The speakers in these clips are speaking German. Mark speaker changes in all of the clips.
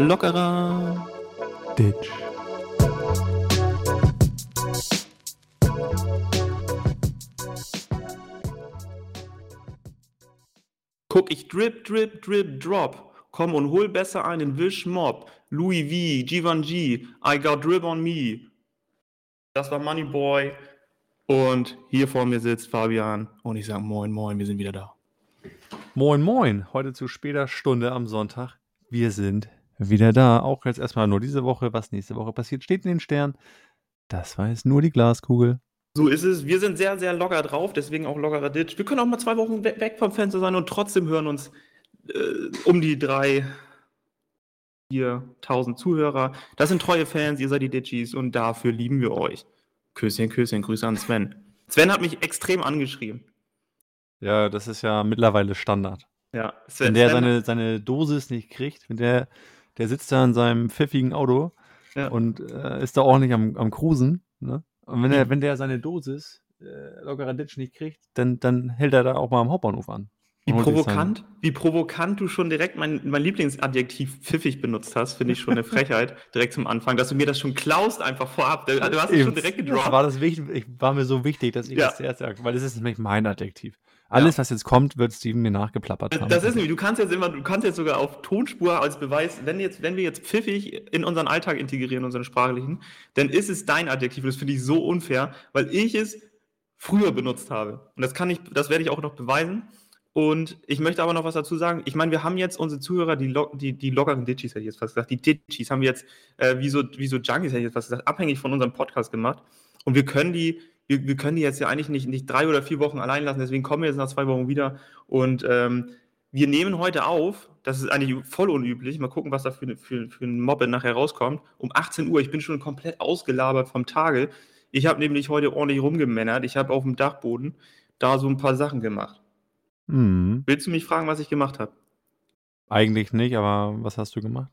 Speaker 1: Lockerer
Speaker 2: Ditch.
Speaker 1: Guck, ich drip, drip, drip, drop. Komm und hol besser einen Wish Mob. Louis V, Givenchy, I got drip on me. Das war Money Boy. Und hier vor mir sitzt Fabian. Und ich sage Moin, Moin, wir sind wieder da.
Speaker 2: Moin, moin. Heute zu später Stunde am Sonntag. Wir sind wieder da. Auch jetzt erstmal nur diese Woche. Was nächste Woche passiert, steht in den Sternen. Das weiß nur die Glaskugel.
Speaker 1: So ist es. Wir sind sehr, sehr locker drauf, deswegen auch lockerer Ditch. Wir können auch mal zwei Wochen we weg vom Fenster sein und trotzdem hören uns äh, um die drei, viertausend Zuhörer. Das sind treue Fans, ihr seid die Ditchies und dafür lieben wir euch. Küsschen, Küsschen, Grüße an Sven. Sven hat mich extrem angeschrieben.
Speaker 2: Ja, das ist ja mittlerweile Standard.
Speaker 1: Ja,
Speaker 2: Sven, wenn der Sven, seine, seine Dosis nicht kriegt, wenn der, der sitzt da in seinem pfiffigen Auto ja. und äh, ist da ordentlich am, am Cruisen, ne? Und wenn, er, wenn der seine Dosis äh, lockerer Ditch nicht kriegt, dann, dann hält er da auch mal am Hauptbahnhof an.
Speaker 1: Wie provokant, wie provokant du schon direkt mein, mein Lieblingsadjektiv pfiffig benutzt hast, finde ich schon eine Frechheit, direkt zum Anfang, dass du mir das schon klaust einfach vorab. Du hast es schon direkt gedroppt.
Speaker 2: Das war, das wichtig, ich, war mir so wichtig, dass ich ja. das zuerst sage, weil das ist nämlich mein Adjektiv. Alles, ja. was jetzt kommt, wird Steven mir nachgeplappert
Speaker 1: haben. Das ist nämlich, du kannst jetzt immer, du kannst jetzt sogar auf Tonspur als Beweis, wenn jetzt, wenn wir jetzt pfiffig in unseren Alltag integrieren, unseren sprachlichen, dann ist es dein Adjektiv. Das finde ich so unfair, weil ich es früher benutzt habe. Und das kann ich, das werde ich auch noch beweisen. Und ich möchte aber noch was dazu sagen. Ich meine, wir haben jetzt unsere Zuhörer, die, die, die lockeren Ditchies, hätte ich jetzt fast gesagt, die Ditchies haben wir jetzt, äh, wie, so, wie so Junkies, hätte ich jetzt fast gesagt, abhängig von unserem Podcast gemacht. Und wir können die wir, wir können die jetzt ja eigentlich nicht, nicht drei oder vier Wochen allein lassen, deswegen kommen wir jetzt nach zwei Wochen wieder. Und ähm, wir nehmen heute auf, das ist eigentlich voll unüblich, mal gucken, was da für, für, für ein Mobbe nachher rauskommt, um 18 Uhr. Ich bin schon komplett ausgelabert vom Tage. Ich habe nämlich heute ordentlich rumgemännert. Ich habe auf dem Dachboden da so ein paar Sachen gemacht. Mhm. Willst du mich fragen, was ich gemacht habe?
Speaker 2: Eigentlich nicht, aber was hast du gemacht?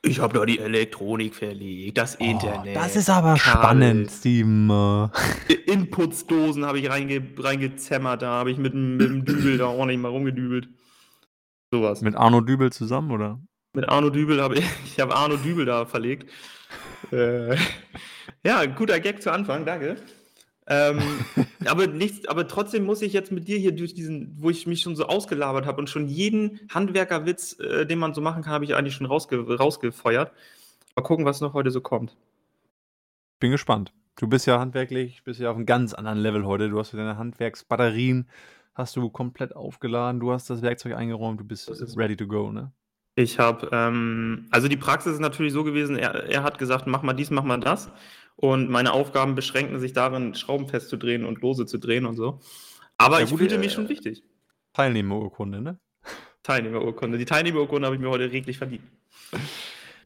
Speaker 1: Ich habe da die Elektronik verlegt, das oh, Internet.
Speaker 2: Das ist aber Kabel. spannend, Steam.
Speaker 1: Inputsdosen habe ich reinge reingezämmert, da habe ich mit, mit dem Dübel da ordentlich mal rumgedübelt.
Speaker 2: Sowas. Mit Arno Dübel zusammen, oder?
Speaker 1: Mit Arno Dübel habe ich, ich habe Arno Dübel da verlegt. äh, ja, guter Gag zu Anfang, danke. Ähm, aber, nichts, aber trotzdem muss ich jetzt mit dir hier durch diesen, wo ich mich schon so ausgelabert habe und schon jeden Handwerkerwitz, äh, den man so machen kann, habe ich eigentlich schon rausge rausgefeuert. Mal gucken, was noch heute so kommt.
Speaker 2: Bin gespannt. Du bist ja handwerklich, bist ja auf einem ganz anderen Level heute. Du hast deine Handwerksbatterien hast du komplett aufgeladen, du hast das Werkzeug eingeräumt, du bist ready to go, ne?
Speaker 1: Ich habe, ähm, also die Praxis ist natürlich so gewesen, er, er hat gesagt, mach mal dies, mach mal das. Und meine Aufgaben beschränken sich darin, Schrauben festzudrehen und Lose zu drehen und so. Aber ja, ich gut, fühlte mich schon wichtig.
Speaker 2: Teilnehmerurkunde, ne?
Speaker 1: Teilnehmerurkunde. Die Teilnehmerurkunde habe ich mir heute reglich verdient.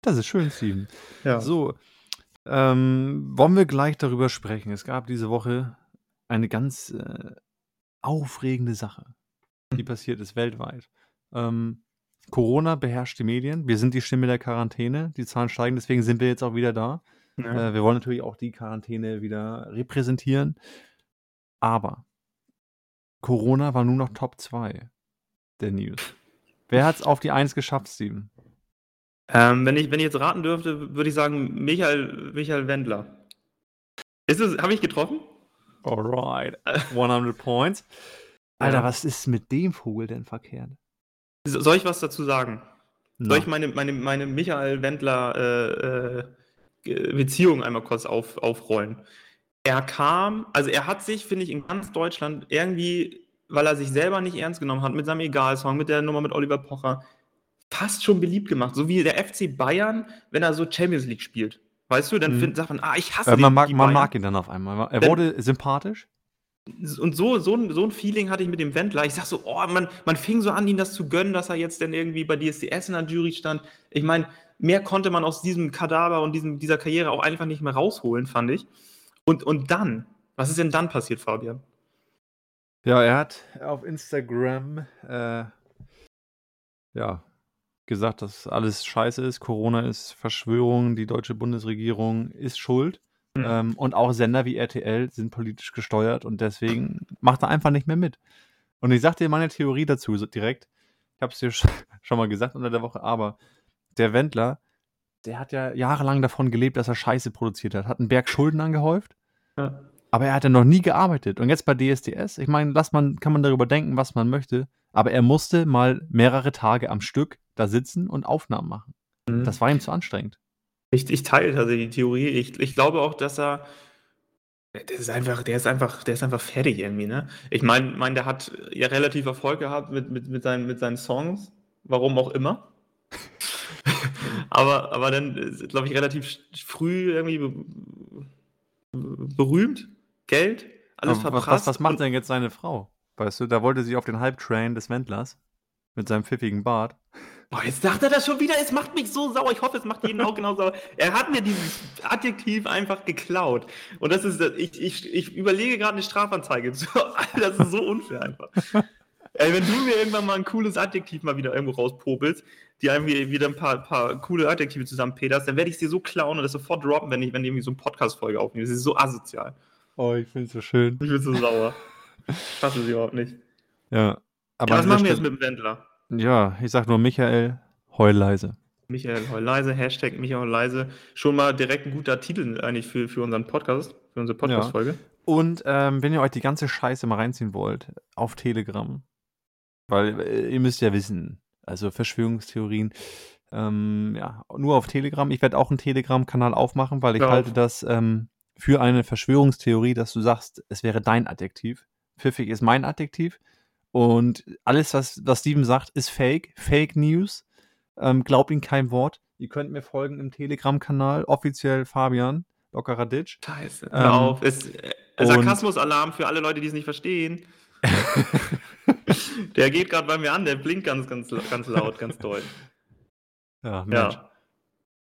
Speaker 2: Das ist schön, Steven. Ja. So, ähm, wollen wir gleich darüber sprechen. Es gab diese Woche eine ganz äh, aufregende Sache, die hm. passiert ist weltweit. Ähm, Corona beherrscht die Medien. Wir sind die Stimme der Quarantäne. Die Zahlen steigen, deswegen sind wir jetzt auch wieder da. Ja. Äh, wir wollen natürlich auch die Quarantäne wieder repräsentieren. Aber Corona war nur noch Top 2 der News. Wer hat es auf die 1 geschafft, Steven?
Speaker 1: Ähm, wenn, ich, wenn ich jetzt raten dürfte, würde ich sagen Michael, Michael Wendler. Ist es, habe ich getroffen?
Speaker 2: Alright. 100 Points. Alter, ja. was ist mit dem Vogel denn verkehrt?
Speaker 1: Soll ich was dazu sagen? No. Soll ich meine, meine, meine Michael Wendler äh, äh, Beziehung einmal kurz auf, aufrollen. Er kam, also er hat sich, finde ich, in ganz Deutschland irgendwie, weil er sich selber nicht ernst genommen hat, mit seinem Egal-Song, mit der Nummer mit Oliver Pocher, fast schon beliebt gemacht. So wie der FC Bayern, wenn er so Champions League spielt. Weißt du, dann mhm. findet sagt man, ah, ich hasse
Speaker 2: äh, man, mag, man mag ihn dann auf einmal. Er wurde sympathisch.
Speaker 1: Und so, so, so ein Feeling hatte ich mit dem Wendler. Ich sag so, oh, man, man fing so an, ihn das zu gönnen, dass er jetzt dann irgendwie bei DSDS in der Jury stand. Ich meine, mehr konnte man aus diesem Kadaver und diesem, dieser Karriere auch einfach nicht mehr rausholen, fand ich. Und, und dann, was ist denn dann passiert, Fabian?
Speaker 2: Ja, er hat auf Instagram äh, ja, gesagt, dass alles scheiße ist. Corona ist Verschwörung, die deutsche Bundesregierung ist schuld. Mhm. Ähm, und auch Sender wie RTL sind politisch gesteuert und deswegen macht er einfach nicht mehr mit. Und ich sag dir meine Theorie dazu direkt. Ich habe es dir schon mal gesagt unter der Woche, aber der Wendler der hat ja jahrelang davon gelebt, dass er Scheiße produziert hat. Hat einen Berg Schulden angehäuft. Ja. Aber er hat ja noch nie gearbeitet. Und jetzt bei DSDS, ich meine, lass man, kann man darüber denken, was man möchte. Aber er musste mal mehrere Tage am Stück da sitzen und Aufnahmen machen. Mhm. Das war ihm zu anstrengend.
Speaker 1: Ich, ich teile also die Theorie. Ich, ich glaube auch, dass er. Der ist einfach, der ist einfach, der ist einfach fertig irgendwie, ne? Ich meine, mein, der hat ja relativ Erfolg gehabt mit, mit, mit, seinen, mit seinen Songs, warum auch immer. aber, aber dann, glaube ich, relativ früh irgendwie berühmt, Geld, alles
Speaker 2: aber verprasst. Was, was macht denn jetzt seine Frau? Weißt du, da wollte sie auf den Hype-Train des Wendlers mit seinem pfiffigen Bart.
Speaker 1: Boah, jetzt sagt er das schon wieder. Es macht mich so sauer. Ich hoffe, es macht jeden auch genau sauer. Er hat mir dieses Adjektiv einfach geklaut. Und das ist, ich, ich, ich überlege gerade eine Strafanzeige. Das ist so unfair einfach. Ey, wenn du mir irgendwann mal ein cooles Adjektiv mal wieder irgendwo rauspopelst, die irgendwie wieder ein paar, paar coole Adjektive zusammenpeterst, dann werde ich sie so klauen und das sofort droppen, wenn ich, wenn ich irgendwie so eine Podcast-Folge aufnehme. Das ist so asozial.
Speaker 2: Oh, ich finde es so schön.
Speaker 1: Ich bin so sauer. Ich fasse sie überhaupt nicht.
Speaker 2: Ja.
Speaker 1: Aber ja, was machen wir jetzt mit dem Wendler?
Speaker 2: Ja, ich sag nur Michael, heul leise.
Speaker 1: Michael heul leise, Hashtag Michael leise. Schon mal direkt ein guter Titel eigentlich für, für unseren Podcast, für unsere Podcast-Folge. Ja.
Speaker 2: Und ähm, wenn ihr euch die ganze Scheiße mal reinziehen wollt, auf Telegram. Weil äh, ihr müsst ja wissen, also Verschwörungstheorien, ähm, ja, nur auf Telegram. Ich werde auch einen Telegram-Kanal aufmachen, weil ich ja, halte das ähm, für eine Verschwörungstheorie, dass du sagst, es wäre dein Adjektiv. Pfiffig ist mein Adjektiv. Und alles, was, was Steven sagt, ist Fake. Fake News. Ähm, glaub ihm kein Wort. Ihr könnt mir folgen im Telegram-Kanal, offiziell Fabian, lockerer Ditch.
Speaker 1: Scheiße, hör ähm, auf. Ist, äh, Sarkasmus-Alarm für alle Leute, die es nicht verstehen. der geht gerade bei mir an, der blinkt ganz, ganz, ganz laut, ganz doll.
Speaker 2: Ja, Mensch. Ja.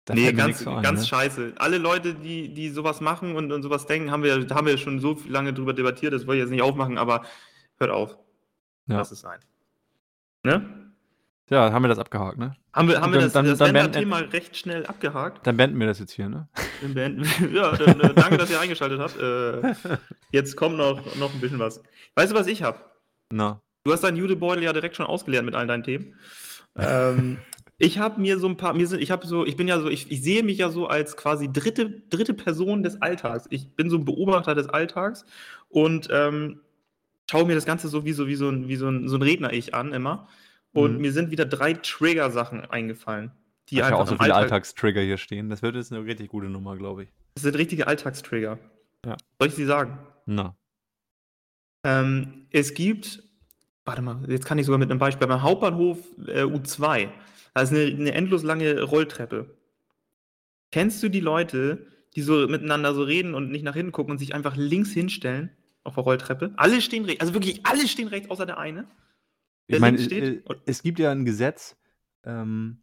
Speaker 1: Da nee, ganz, ein, ganz ne? scheiße. Alle Leute, die, die sowas machen und, und sowas denken, haben wir, haben wir schon so lange drüber debattiert, das wollte ich jetzt nicht aufmachen, aber hört auf. Ja. Lass es sein.
Speaker 2: Ne? Ja, haben wir das abgehakt, ne?
Speaker 1: Haben wir, haben wir das, dann, das dann Thema recht schnell abgehakt?
Speaker 2: Dann beenden wir das jetzt hier, ne?
Speaker 1: Beenden, ja, dann, äh, danke, dass ihr eingeschaltet habt. Äh, jetzt kommt noch, noch ein bisschen was. Weißt du, was ich habe?
Speaker 2: Na.
Speaker 1: Du hast deinen Judebeutel ja direkt schon ausgelernt mit all deinen Themen. ähm, ich habe mir so ein paar, mir sind, ich habe so, ich bin ja so, ich, ich sehe mich ja so als quasi dritte, dritte Person des Alltags. Ich bin so ein Beobachter des Alltags und ähm, schaue mir das Ganze so wie so, wie so ein, wie so ein, so ein Redner-Ich an immer. Und mhm. mir sind wieder drei Trigger-Sachen eingefallen.
Speaker 2: Die ich einfach auch so viele Alltag Alltagstrigger hier stehen. Das wird jetzt eine richtig gute Nummer, glaube ich.
Speaker 1: Das sind richtige Alltagstrigger.
Speaker 2: Ja.
Speaker 1: Soll ich sie sagen?
Speaker 2: Na.
Speaker 1: Ähm, es gibt, warte mal, jetzt kann ich sogar mit einem Beispiel, beim Hauptbahnhof äh, U2, da ist eine, eine endlos lange Rolltreppe. Kennst du die Leute, die so miteinander so reden und nicht nach hinten gucken und sich einfach links hinstellen? Auf der Rolltreppe. Alle stehen rechts, also wirklich alle stehen rechts, außer der eine.
Speaker 2: Der ich meine, äh, es gibt ja ein Gesetz, ähm,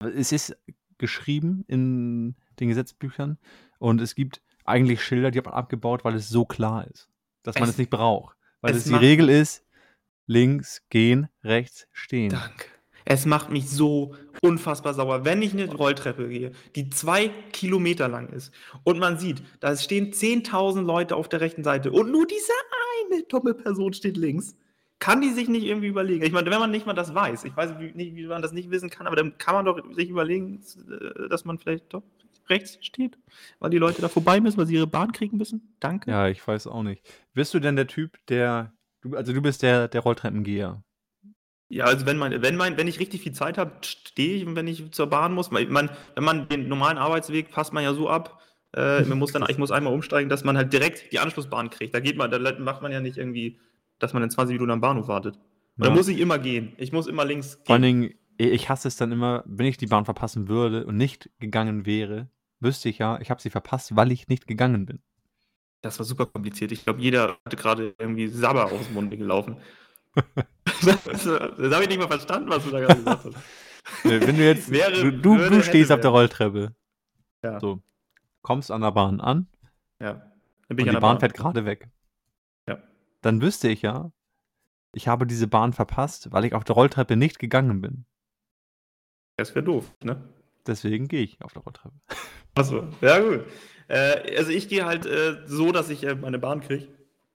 Speaker 2: es ist geschrieben in den Gesetzbüchern und es gibt eigentlich Schilder, die hat man abgebaut, weil es so klar ist, dass man es, es nicht braucht. Weil es, es die Regel ist, links gehen, rechts stehen.
Speaker 1: Danke. Es macht mich so unfassbar sauer, wenn ich eine Rolltreppe gehe, die zwei Kilometer lang ist und man sieht, da stehen 10.000 Leute auf der rechten Seite und nur diese eine dumme Person steht links. Kann die sich nicht irgendwie überlegen? Ich meine, wenn man nicht mal das weiß, ich weiß nicht, wie man das nicht wissen kann, aber dann kann man doch sich überlegen, äh, dass man vielleicht doch rechts steht, weil die Leute da vorbei müssen, weil sie ihre Bahn kriegen müssen. Danke.
Speaker 2: Ja, ich weiß auch nicht. Bist du denn der Typ, der, also du bist der, der Rolltreppengeher?
Speaker 1: Ja, also wenn man, wenn man, wenn ich richtig viel Zeit habe, stehe ich, wenn ich zur Bahn muss. Man, wenn man den normalen Arbeitsweg passt man ja so ab, äh, man muss dann, ich muss einmal umsteigen, dass man halt direkt die Anschlussbahn kriegt. Da geht man, da macht man ja nicht irgendwie, dass man in 20 Minuten am Bahnhof wartet. Und ja. da muss ich immer gehen. Ich muss immer links gehen.
Speaker 2: Vor allen Dingen, ich hasse es dann immer, wenn ich die Bahn verpassen würde und nicht gegangen wäre, wüsste ich ja, ich habe sie verpasst, weil ich nicht gegangen bin.
Speaker 1: Das war super kompliziert. Ich glaube, jeder hatte gerade irgendwie Sabber aus dem Mund gelaufen. Das, das habe ich nicht mal verstanden, was du da gerade gesagt hast.
Speaker 2: Wenn du jetzt, wäre, du, würde, du stehst auf der Rolltreppe. Ja. So, kommst an der Bahn an.
Speaker 1: Ja.
Speaker 2: und die Bahn, Bahn fährt gerade weg.
Speaker 1: Ja.
Speaker 2: Dann wüsste ich ja, ich habe diese Bahn verpasst, weil ich auf der Rolltreppe nicht gegangen bin.
Speaker 1: Das wäre doof, ne?
Speaker 2: Deswegen gehe ich auf der Rolltreppe.
Speaker 1: Achso, ja gut. Äh, also ich gehe halt äh, so, dass ich äh, meine Bahn kriege.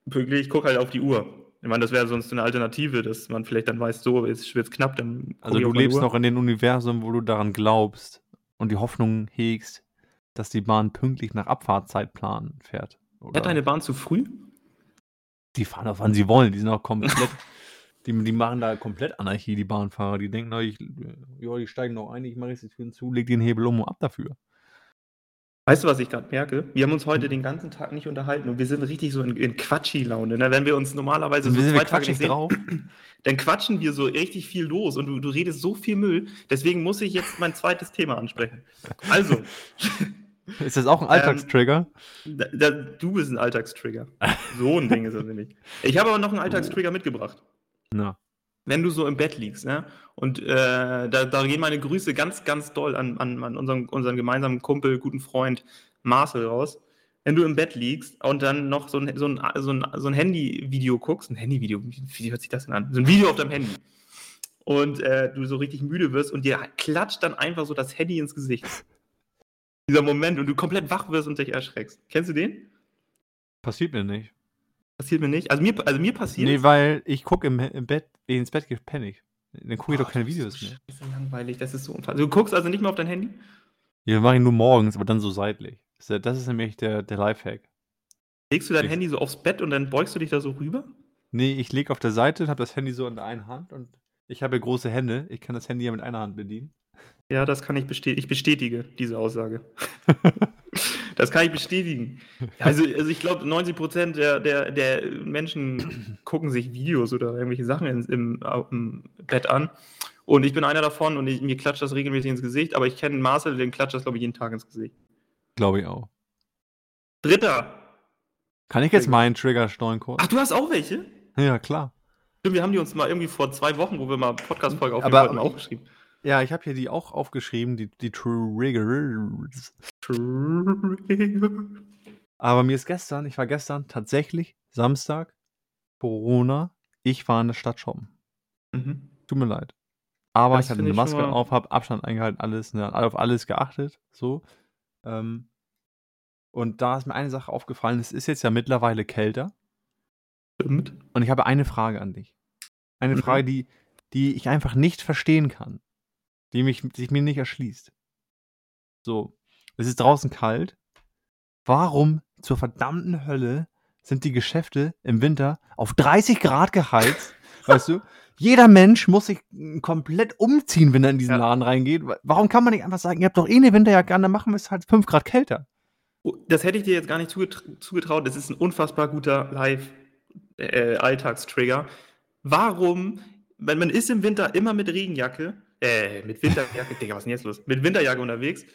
Speaker 1: Pünktlich, ich gucke halt auf die Uhr. Ich meine, das wäre sonst eine Alternative, dass man vielleicht dann weiß, so, jetzt wird es knapp. Dann
Speaker 2: also du lebst noch in dem Universum, wo du daran glaubst und die Hoffnung hegst, dass die Bahn pünktlich nach Abfahrtzeitplan fährt.
Speaker 1: Oder? Fährt deine Bahn zu früh?
Speaker 2: Die fahren auf wann sie wollen, die sind auch komplett. die, die machen da komplett Anarchie, die Bahnfahrer. Die denken, na, ich, ja, die steigen noch ein, ich mache jetzt die Türen zu, leg den Hebel um und ab dafür.
Speaker 1: Weißt du, was ich gerade merke? Wir haben uns heute hm. den ganzen Tag nicht unterhalten und wir sind richtig so in, in Quatschi-Laune. Ne? Wenn wir uns normalerweise
Speaker 2: so zwei Tage nicht sehen, drauf?
Speaker 1: dann quatschen wir so richtig viel los und du, du redest so viel Müll. Deswegen muss ich jetzt mein zweites Thema ansprechen. Also.
Speaker 2: Ist das auch ein Alltagstrigger?
Speaker 1: Ähm, da, da, du bist ein Alltagstrigger. So ein Ding ist das nämlich. Ich habe aber noch einen Alltagstrigger mitgebracht.
Speaker 2: Na
Speaker 1: wenn du so im Bett liegst, ne? Und äh, da, da, gehen meine Grüße ganz, ganz doll an, an, an unseren, unseren gemeinsamen Kumpel, guten Freund Marcel raus. Wenn du im Bett liegst und dann noch so ein, so ein, so ein, so ein Handy-Video guckst, ein Handy-Video, wie hört sich das denn an? So ein Video auf deinem Handy. Und äh, du so richtig müde wirst und dir klatscht dann einfach so das Handy ins Gesicht. Dieser Moment und du komplett wach wirst und dich erschreckst. Kennst du den?
Speaker 2: Passiert mir nicht.
Speaker 1: Passiert mir nicht. Also mir, also mir passiert.
Speaker 2: Nee, weil ich gucke im, im Bett, ins Bett ich. Dann gucke ich oh, doch keine Videos
Speaker 1: mehr. Das ist so langweilig, das ist so unfassbar. Du guckst also nicht mehr auf dein Handy?
Speaker 2: Ja, mache ich nur morgens, aber dann so seitlich. Das ist nämlich der, der Lifehack.
Speaker 1: Legst du dein ich Handy so aufs Bett und dann beugst du dich da so rüber?
Speaker 2: Nee, ich lege auf der Seite und habe das Handy so in der einen Hand und ich habe ja große Hände. Ich kann das Handy ja mit einer Hand bedienen.
Speaker 1: Ja, das kann ich bestätigen. Ich bestätige diese Aussage. Das kann ich bestätigen. Also, also ich glaube, 90 Prozent der, der, der Menschen gucken sich Videos oder irgendwelche Sachen in, im, im Bett an. Und ich bin einer davon und ich, mir klatscht das regelmäßig ins Gesicht, aber ich kenne Marcel, den klatscht das, glaube ich, jeden Tag ins Gesicht.
Speaker 2: Glaube ich auch.
Speaker 1: Dritter.
Speaker 2: Kann ich jetzt meinen Trigger steuern kurz?
Speaker 1: Ach, du hast auch welche?
Speaker 2: Ja, klar.
Speaker 1: Stimmt, wir haben die uns mal irgendwie vor zwei Wochen, wo wir mal Podcast-Folge aufgenommen haben, aufgeschrieben.
Speaker 2: Ja, ich habe hier die auch aufgeschrieben, die, die Triggers. Trigger. Aber mir ist gestern, ich war gestern tatsächlich Samstag, Corona, ich war in der Stadt shoppen. Mhm. Tut mir leid. Aber das ich hatte eine Maske auf, habe Abstand eingehalten, alles, ne, auf alles geachtet, so. Ähm, und da ist mir eine Sache aufgefallen, es ist jetzt ja mittlerweile kälter. Stimmt. Und ich habe eine Frage an dich. Eine mhm. Frage, die, die ich einfach nicht verstehen kann die mich, sich mir nicht erschließt. So, es ist draußen kalt. Warum zur verdammten Hölle sind die Geschäfte im Winter auf 30 Grad geheizt? weißt du? Jeder Mensch muss sich komplett umziehen, wenn er in diesen ja. Laden reingeht. Warum kann man nicht einfach sagen, ihr habt doch eh eine Winterjacke an, dann machen wir es halt 5 Grad kälter?
Speaker 1: Oh, das hätte ich dir jetzt gar nicht zugetraut. Das ist ein unfassbar guter Live-Alltagstrigger. Äh, Warum, wenn man ist im Winter immer mit Regenjacke, äh, mit Winterjacke, Digga, was ist denn jetzt los? Mit Winterjacke unterwegs.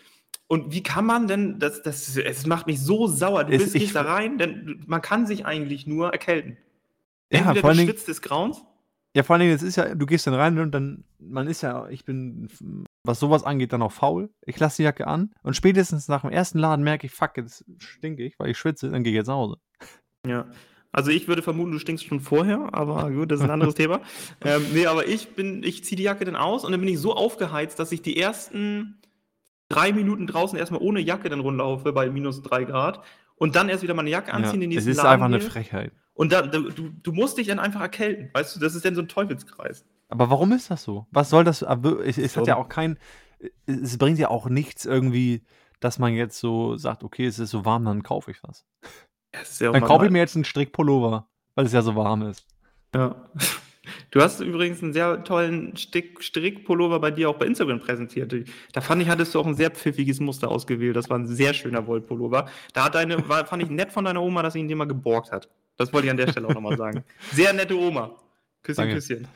Speaker 1: Und wie kann man denn, das, das, es macht mich so sauer, du bist nicht da rein, denn man kann sich eigentlich nur erkälten.
Speaker 2: Entweder ja, vor
Speaker 1: du schwitzt des Grauens.
Speaker 2: Ja, vor allen Dingen, es ist ja, du gehst dann rein und dann, man ist ja, ich bin, was sowas angeht, dann auch faul. Ich lasse die Jacke an und spätestens nach dem ersten Laden merke ich, fuck, jetzt stinke ich, weil ich schwitze, dann gehe ich jetzt nach Hause.
Speaker 1: Ja, also ich würde vermuten, du stinkst schon vorher, aber gut, das ist ein anderes Thema. Ähm, nee, aber ich bin, ich ziehe die Jacke dann aus und dann bin ich so aufgeheizt, dass ich die ersten drei Minuten draußen erstmal ohne Jacke dann rumlaufe bei minus drei Grad und dann erst wieder meine Jacke anziehen, ja,
Speaker 2: den nächsten Es ist Laden einfach eine Frechheit.
Speaker 1: Und da, du, du musst dich dann einfach erkälten, weißt du, das ist dann so ein Teufelskreis.
Speaker 2: Aber warum ist das so? Was soll das? Es, es hat ja auch kein, es bringt ja auch nichts irgendwie, dass man jetzt so sagt, okay, es ist so warm, dann kaufe ich was. Ja Dann kaufe ich mir jetzt einen Strickpullover, weil es ja so warm ist.
Speaker 1: Ja. Du hast übrigens einen sehr tollen Stick Strickpullover bei dir auch bei Instagram präsentiert. Da fand ich, hattest du auch ein sehr pfiffiges Muster ausgewählt. Das war ein sehr schöner Wollpullover. Da hat deine, war, fand ich nett von deiner Oma, dass sie ihn dir mal geborgt hat. Das wollte ich an der Stelle auch nochmal sagen. Sehr nette Oma. Küsschen, Danke. Küsschen.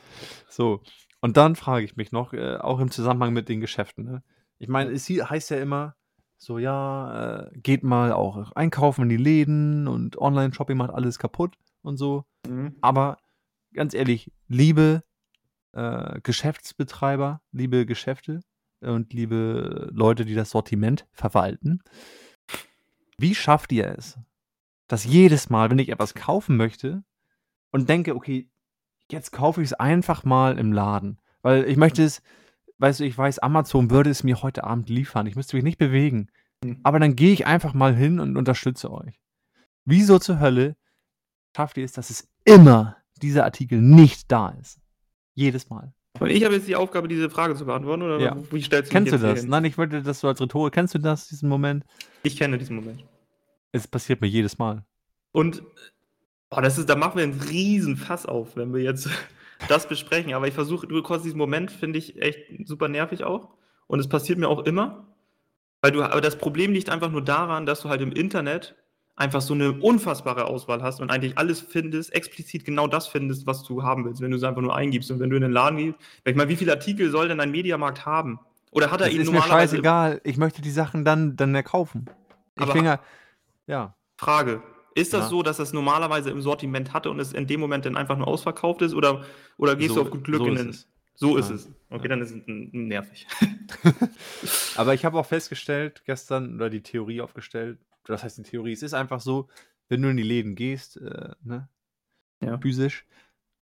Speaker 2: So, und dann frage ich mich noch, äh, auch im Zusammenhang mit den Geschäften. Ne? Ich meine, es heißt ja immer, so, ja, äh, geht mal auch einkaufen in die Läden und Online-Shopping macht alles kaputt und so. Mhm. Aber ganz ehrlich, liebe äh, Geschäftsbetreiber, liebe Geschäfte und liebe Leute, die das Sortiment verwalten, wie schafft ihr es, dass jedes Mal, wenn ich etwas kaufen möchte und denke, okay, jetzt kaufe ich es einfach mal im Laden, weil ich möchte es weißt du, ich weiß, Amazon würde es mir heute Abend liefern. Ich müsste mich nicht bewegen. Mhm. Aber dann gehe ich einfach mal hin und unterstütze euch. Wieso zur Hölle schafft ihr es, dass es immer dieser Artikel nicht da ist? Jedes Mal.
Speaker 1: Und ich habe jetzt die Aufgabe, diese Frage zu beantworten, oder
Speaker 2: ja. wie stellst du Kennst du das? Hin? Nein, ich wollte das so als Rhetorik. Kennst du das, diesen Moment?
Speaker 1: Ich kenne diesen Moment.
Speaker 2: Es passiert mir jedes Mal.
Speaker 1: Und oh, das ist, da machen wir einen riesen Fass auf, wenn wir jetzt das besprechen. Aber ich versuche, du kurz diesen Moment finde ich echt super nervig auch. Und es passiert mir auch immer. Weil du, aber das Problem liegt einfach nur daran, dass du halt im Internet einfach so eine unfassbare Auswahl hast und eigentlich alles findest, explizit genau das findest, was du haben willst, wenn du es einfach nur eingibst. Und wenn du in den Laden gehst, ich meine, wie viele Artikel soll denn ein Mediamarkt haben? Oder hat er das ihn
Speaker 2: ist normalerweise. Mir scheißegal, ich möchte die Sachen dann, dann erkaufen. Ich finde,
Speaker 1: ja. Frage. Ist das ja. so, dass das normalerweise im Sortiment hatte und es in dem Moment dann einfach nur ausverkauft ist? Oder, oder gehst so, du auf gut Glück so in den. Es. So ist ja. es. Okay, ja. dann ist es nervig.
Speaker 2: Aber ich habe auch festgestellt, gestern, oder die Theorie aufgestellt, das heißt die Theorie, es ist einfach so, wenn du in die Läden gehst, äh, ne, ja. physisch,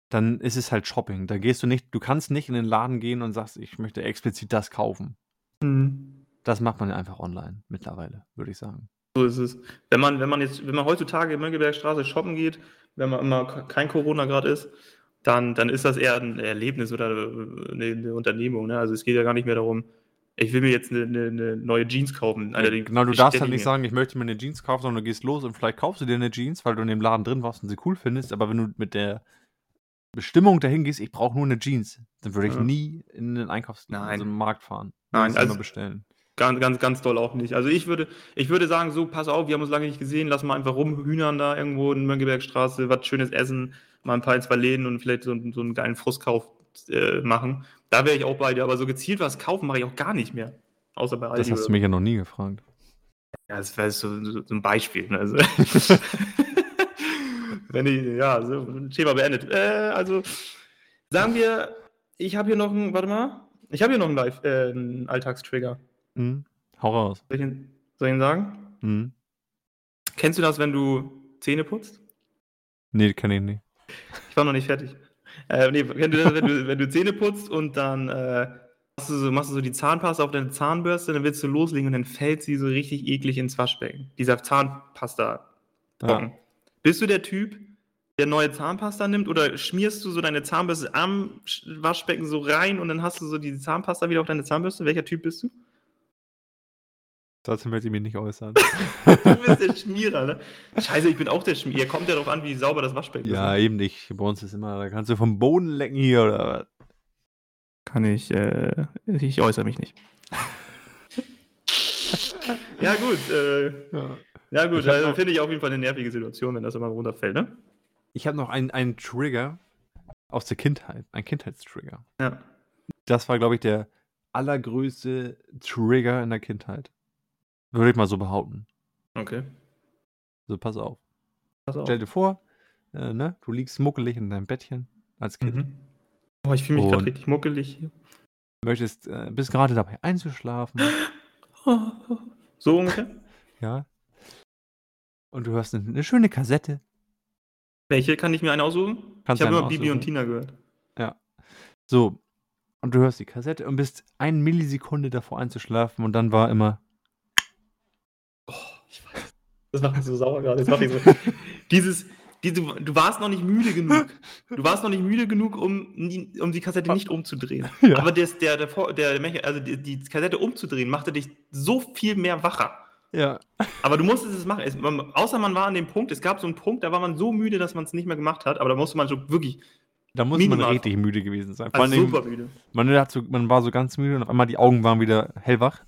Speaker 2: dann ist es halt Shopping. Da gehst du nicht, du kannst nicht in den Laden gehen und sagst, ich möchte explizit das kaufen. Mhm. Das macht man einfach online mittlerweile, würde ich sagen.
Speaker 1: So ist es. Wenn man, wenn man jetzt, wenn man heutzutage in Mönckebergstraße shoppen geht, wenn man immer kein Corona gerade ist, dann, dann ist das eher ein Erlebnis oder eine, eine Unternehmung. Ne? Also es geht ja gar nicht mehr darum, ich will mir jetzt eine, eine, neue Jeans kaufen.
Speaker 2: Alter, genau, du darfst halt nicht sagen, ich möchte mir eine Jeans kaufen, sondern du gehst los und vielleicht kaufst du dir eine Jeans, weil du in dem Laden drin warst und sie cool findest. Aber wenn du mit der Bestimmung dahin gehst, ich brauche nur eine Jeans, dann würde ich ja. nie in den Einkaufsladen, also Markt fahren.
Speaker 1: Nein, also bestellen. Ganz, ganz, ganz doll auch nicht. Also ich würde, ich würde sagen, so, pass auf, wir haben uns lange nicht gesehen, lass mal einfach rumhühnern da irgendwo in Mönckebergstraße, was Schönes essen, mal ein paar, zwei Läden und vielleicht so, so einen geilen Frustkauf äh, machen. Da wäre ich auch bei dir, aber so gezielt was kaufen mache ich auch gar nicht mehr. Außer bei
Speaker 2: Aldi. Das hast du mich ja noch nie gefragt.
Speaker 1: Ja, das wäre so, so, so, ein Beispiel. Ne? Also Wenn ich, ja, so, Thema beendet. Äh, also, sagen wir, ich habe hier noch einen, warte mal, ich habe hier noch einen, Live, äh, einen Alltagstrigger.
Speaker 2: Mhm. Hau raus.
Speaker 1: Soll ich, ihn, soll ich ihn sagen? Mhm. Kennst du das, wenn du Zähne putzt?
Speaker 2: Nee, kenne ich nicht.
Speaker 1: Ich war noch nicht fertig. Äh, nee, wenn du, wenn, du, wenn du Zähne putzt und dann äh, machst, du so, machst du so die Zahnpasta auf deine Zahnbürste, dann willst du loslegen und dann fällt sie so richtig eklig ins Waschbecken. Dieser Zahnpasta. Ja. Bist du der Typ, der neue Zahnpasta nimmt oder schmierst du so deine Zahnbürste am Waschbecken so rein und dann hast du so die Zahnpasta wieder auf deine Zahnbürste? Welcher Typ bist du?
Speaker 2: Dazu möchte ich mich nicht äußern.
Speaker 1: du bist der Schmierer, ne? Scheiße, ich bin auch der Schmierer. Kommt ja darauf an, wie sauber das Waschbecken
Speaker 2: ist. Ja, ne? eben nicht. Bei uns ist immer, da kannst du vom Boden lecken hier oder was?
Speaker 1: Kann ich, äh, ich äußere mich nicht. ja, gut. Äh, ja. ja. gut, also finde ich auf jeden Fall eine nervige Situation, wenn das immer runterfällt, ne?
Speaker 2: Ich habe noch einen, einen Trigger aus der Kindheit, ein Kindheitstrigger.
Speaker 1: Ja.
Speaker 2: Das war, glaube ich, der allergrößte Trigger in der Kindheit. Würde ich mal so behaupten.
Speaker 1: Okay.
Speaker 2: So, pass auf. Pass auf. Stell dir vor, äh, ne, du liegst muckelig in deinem Bettchen als Kind. Mhm.
Speaker 1: Oh, ich fühle mich gerade richtig muckelig hier.
Speaker 2: Möchtest, äh, bist gerade dabei einzuschlafen.
Speaker 1: so ungefähr?
Speaker 2: ja. Und du hörst eine, eine, schöne Kassette.
Speaker 1: Welche kann ich mir eine aussuchen? Kannst ich habe nur Bibi und Tina gehört.
Speaker 2: Ja. So. Und du hörst die Kassette und bist eine Millisekunde davor einzuschlafen und dann war immer
Speaker 1: das macht mich so sauer gerade. Das macht mich so. Dieses, diese, du warst noch nicht müde genug. Du warst noch nicht müde genug, um, um die Kassette nicht umzudrehen. Ja. Aber das, der, der, der, also die, die, Kassette umzudrehen, machte dich so viel mehr wacher.
Speaker 2: Ja.
Speaker 1: Aber du musstest es machen. Es, man, außer man war an dem Punkt, es gab so einen Punkt, da war man so müde, dass man es nicht mehr gemacht hat, aber da musste man so wirklich.
Speaker 2: Da muss man richtig müde gewesen sein. Also super müde. Man, hat so, man war so ganz müde und auf einmal die Augen waren wieder hellwach.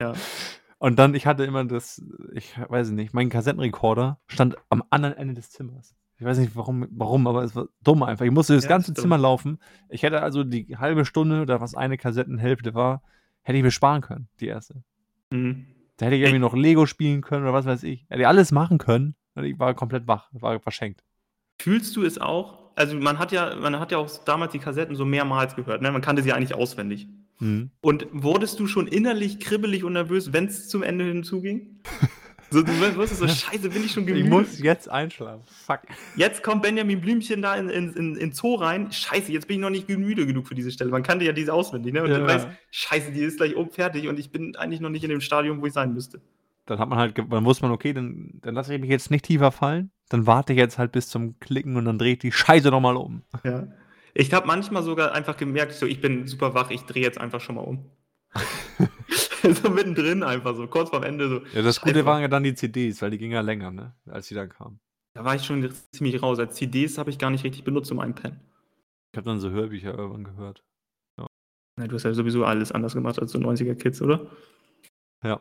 Speaker 1: Ja.
Speaker 2: Und dann, ich hatte immer das, ich weiß nicht, mein Kassettenrekorder stand am anderen Ende des Zimmers. Ich weiß nicht warum, warum, aber es war dumm einfach. Ich musste das ja, ganze Zimmer laufen. Ich hätte also die halbe Stunde oder was eine Kassettenhälfte war, hätte ich mir sparen können, die erste. Mhm. Da hätte ich irgendwie noch Lego spielen können oder was weiß ich. Hätte ich alles machen können. Und ich war komplett wach, war verschenkt.
Speaker 1: Fühlst du es auch? Also man hat ja, man hat ja auch damals die Kassetten so mehrmals gehört, ne? Man kannte sie eigentlich auswendig. Mhm. Und wurdest du schon innerlich kribbelig und nervös, wenn es zum Ende hinzuging? So, du wusstest so, scheiße, bin ich schon
Speaker 2: gemüht. Ich muss jetzt einschlafen. Fuck.
Speaker 1: Jetzt kommt Benjamin Blümchen da in, in, in, in Zoo rein. Scheiße, jetzt bin ich noch nicht müde genug für diese Stelle. Man kannte ja diese auswendig, ne? Und ja. du weißt, scheiße, die ist gleich oben fertig und ich bin eigentlich noch nicht in dem Stadium, wo ich sein müsste.
Speaker 2: Dann hat man halt, dann wusste man, okay, dann, dann lasse ich mich jetzt nicht tiefer fallen. Dann warte ich jetzt halt bis zum Klicken und dann dreht die Scheiße nochmal um.
Speaker 1: Ja. Ich habe manchmal sogar einfach gemerkt, so ich bin super wach, ich drehe jetzt einfach schon mal um. so mittendrin einfach so, kurz vorm Ende so.
Speaker 2: Ja, das Gute waren ja dann die CDs, weil die gingen ja länger, ne? Als die dann kamen.
Speaker 1: Da war ich schon ziemlich raus. Als CDs habe ich gar nicht richtig benutzt um einpennen.
Speaker 2: Ich habe dann so Hörbücher irgendwann gehört.
Speaker 1: Ja. Na, du hast ja sowieso alles anders gemacht als so 90er Kids, oder?
Speaker 2: Ja.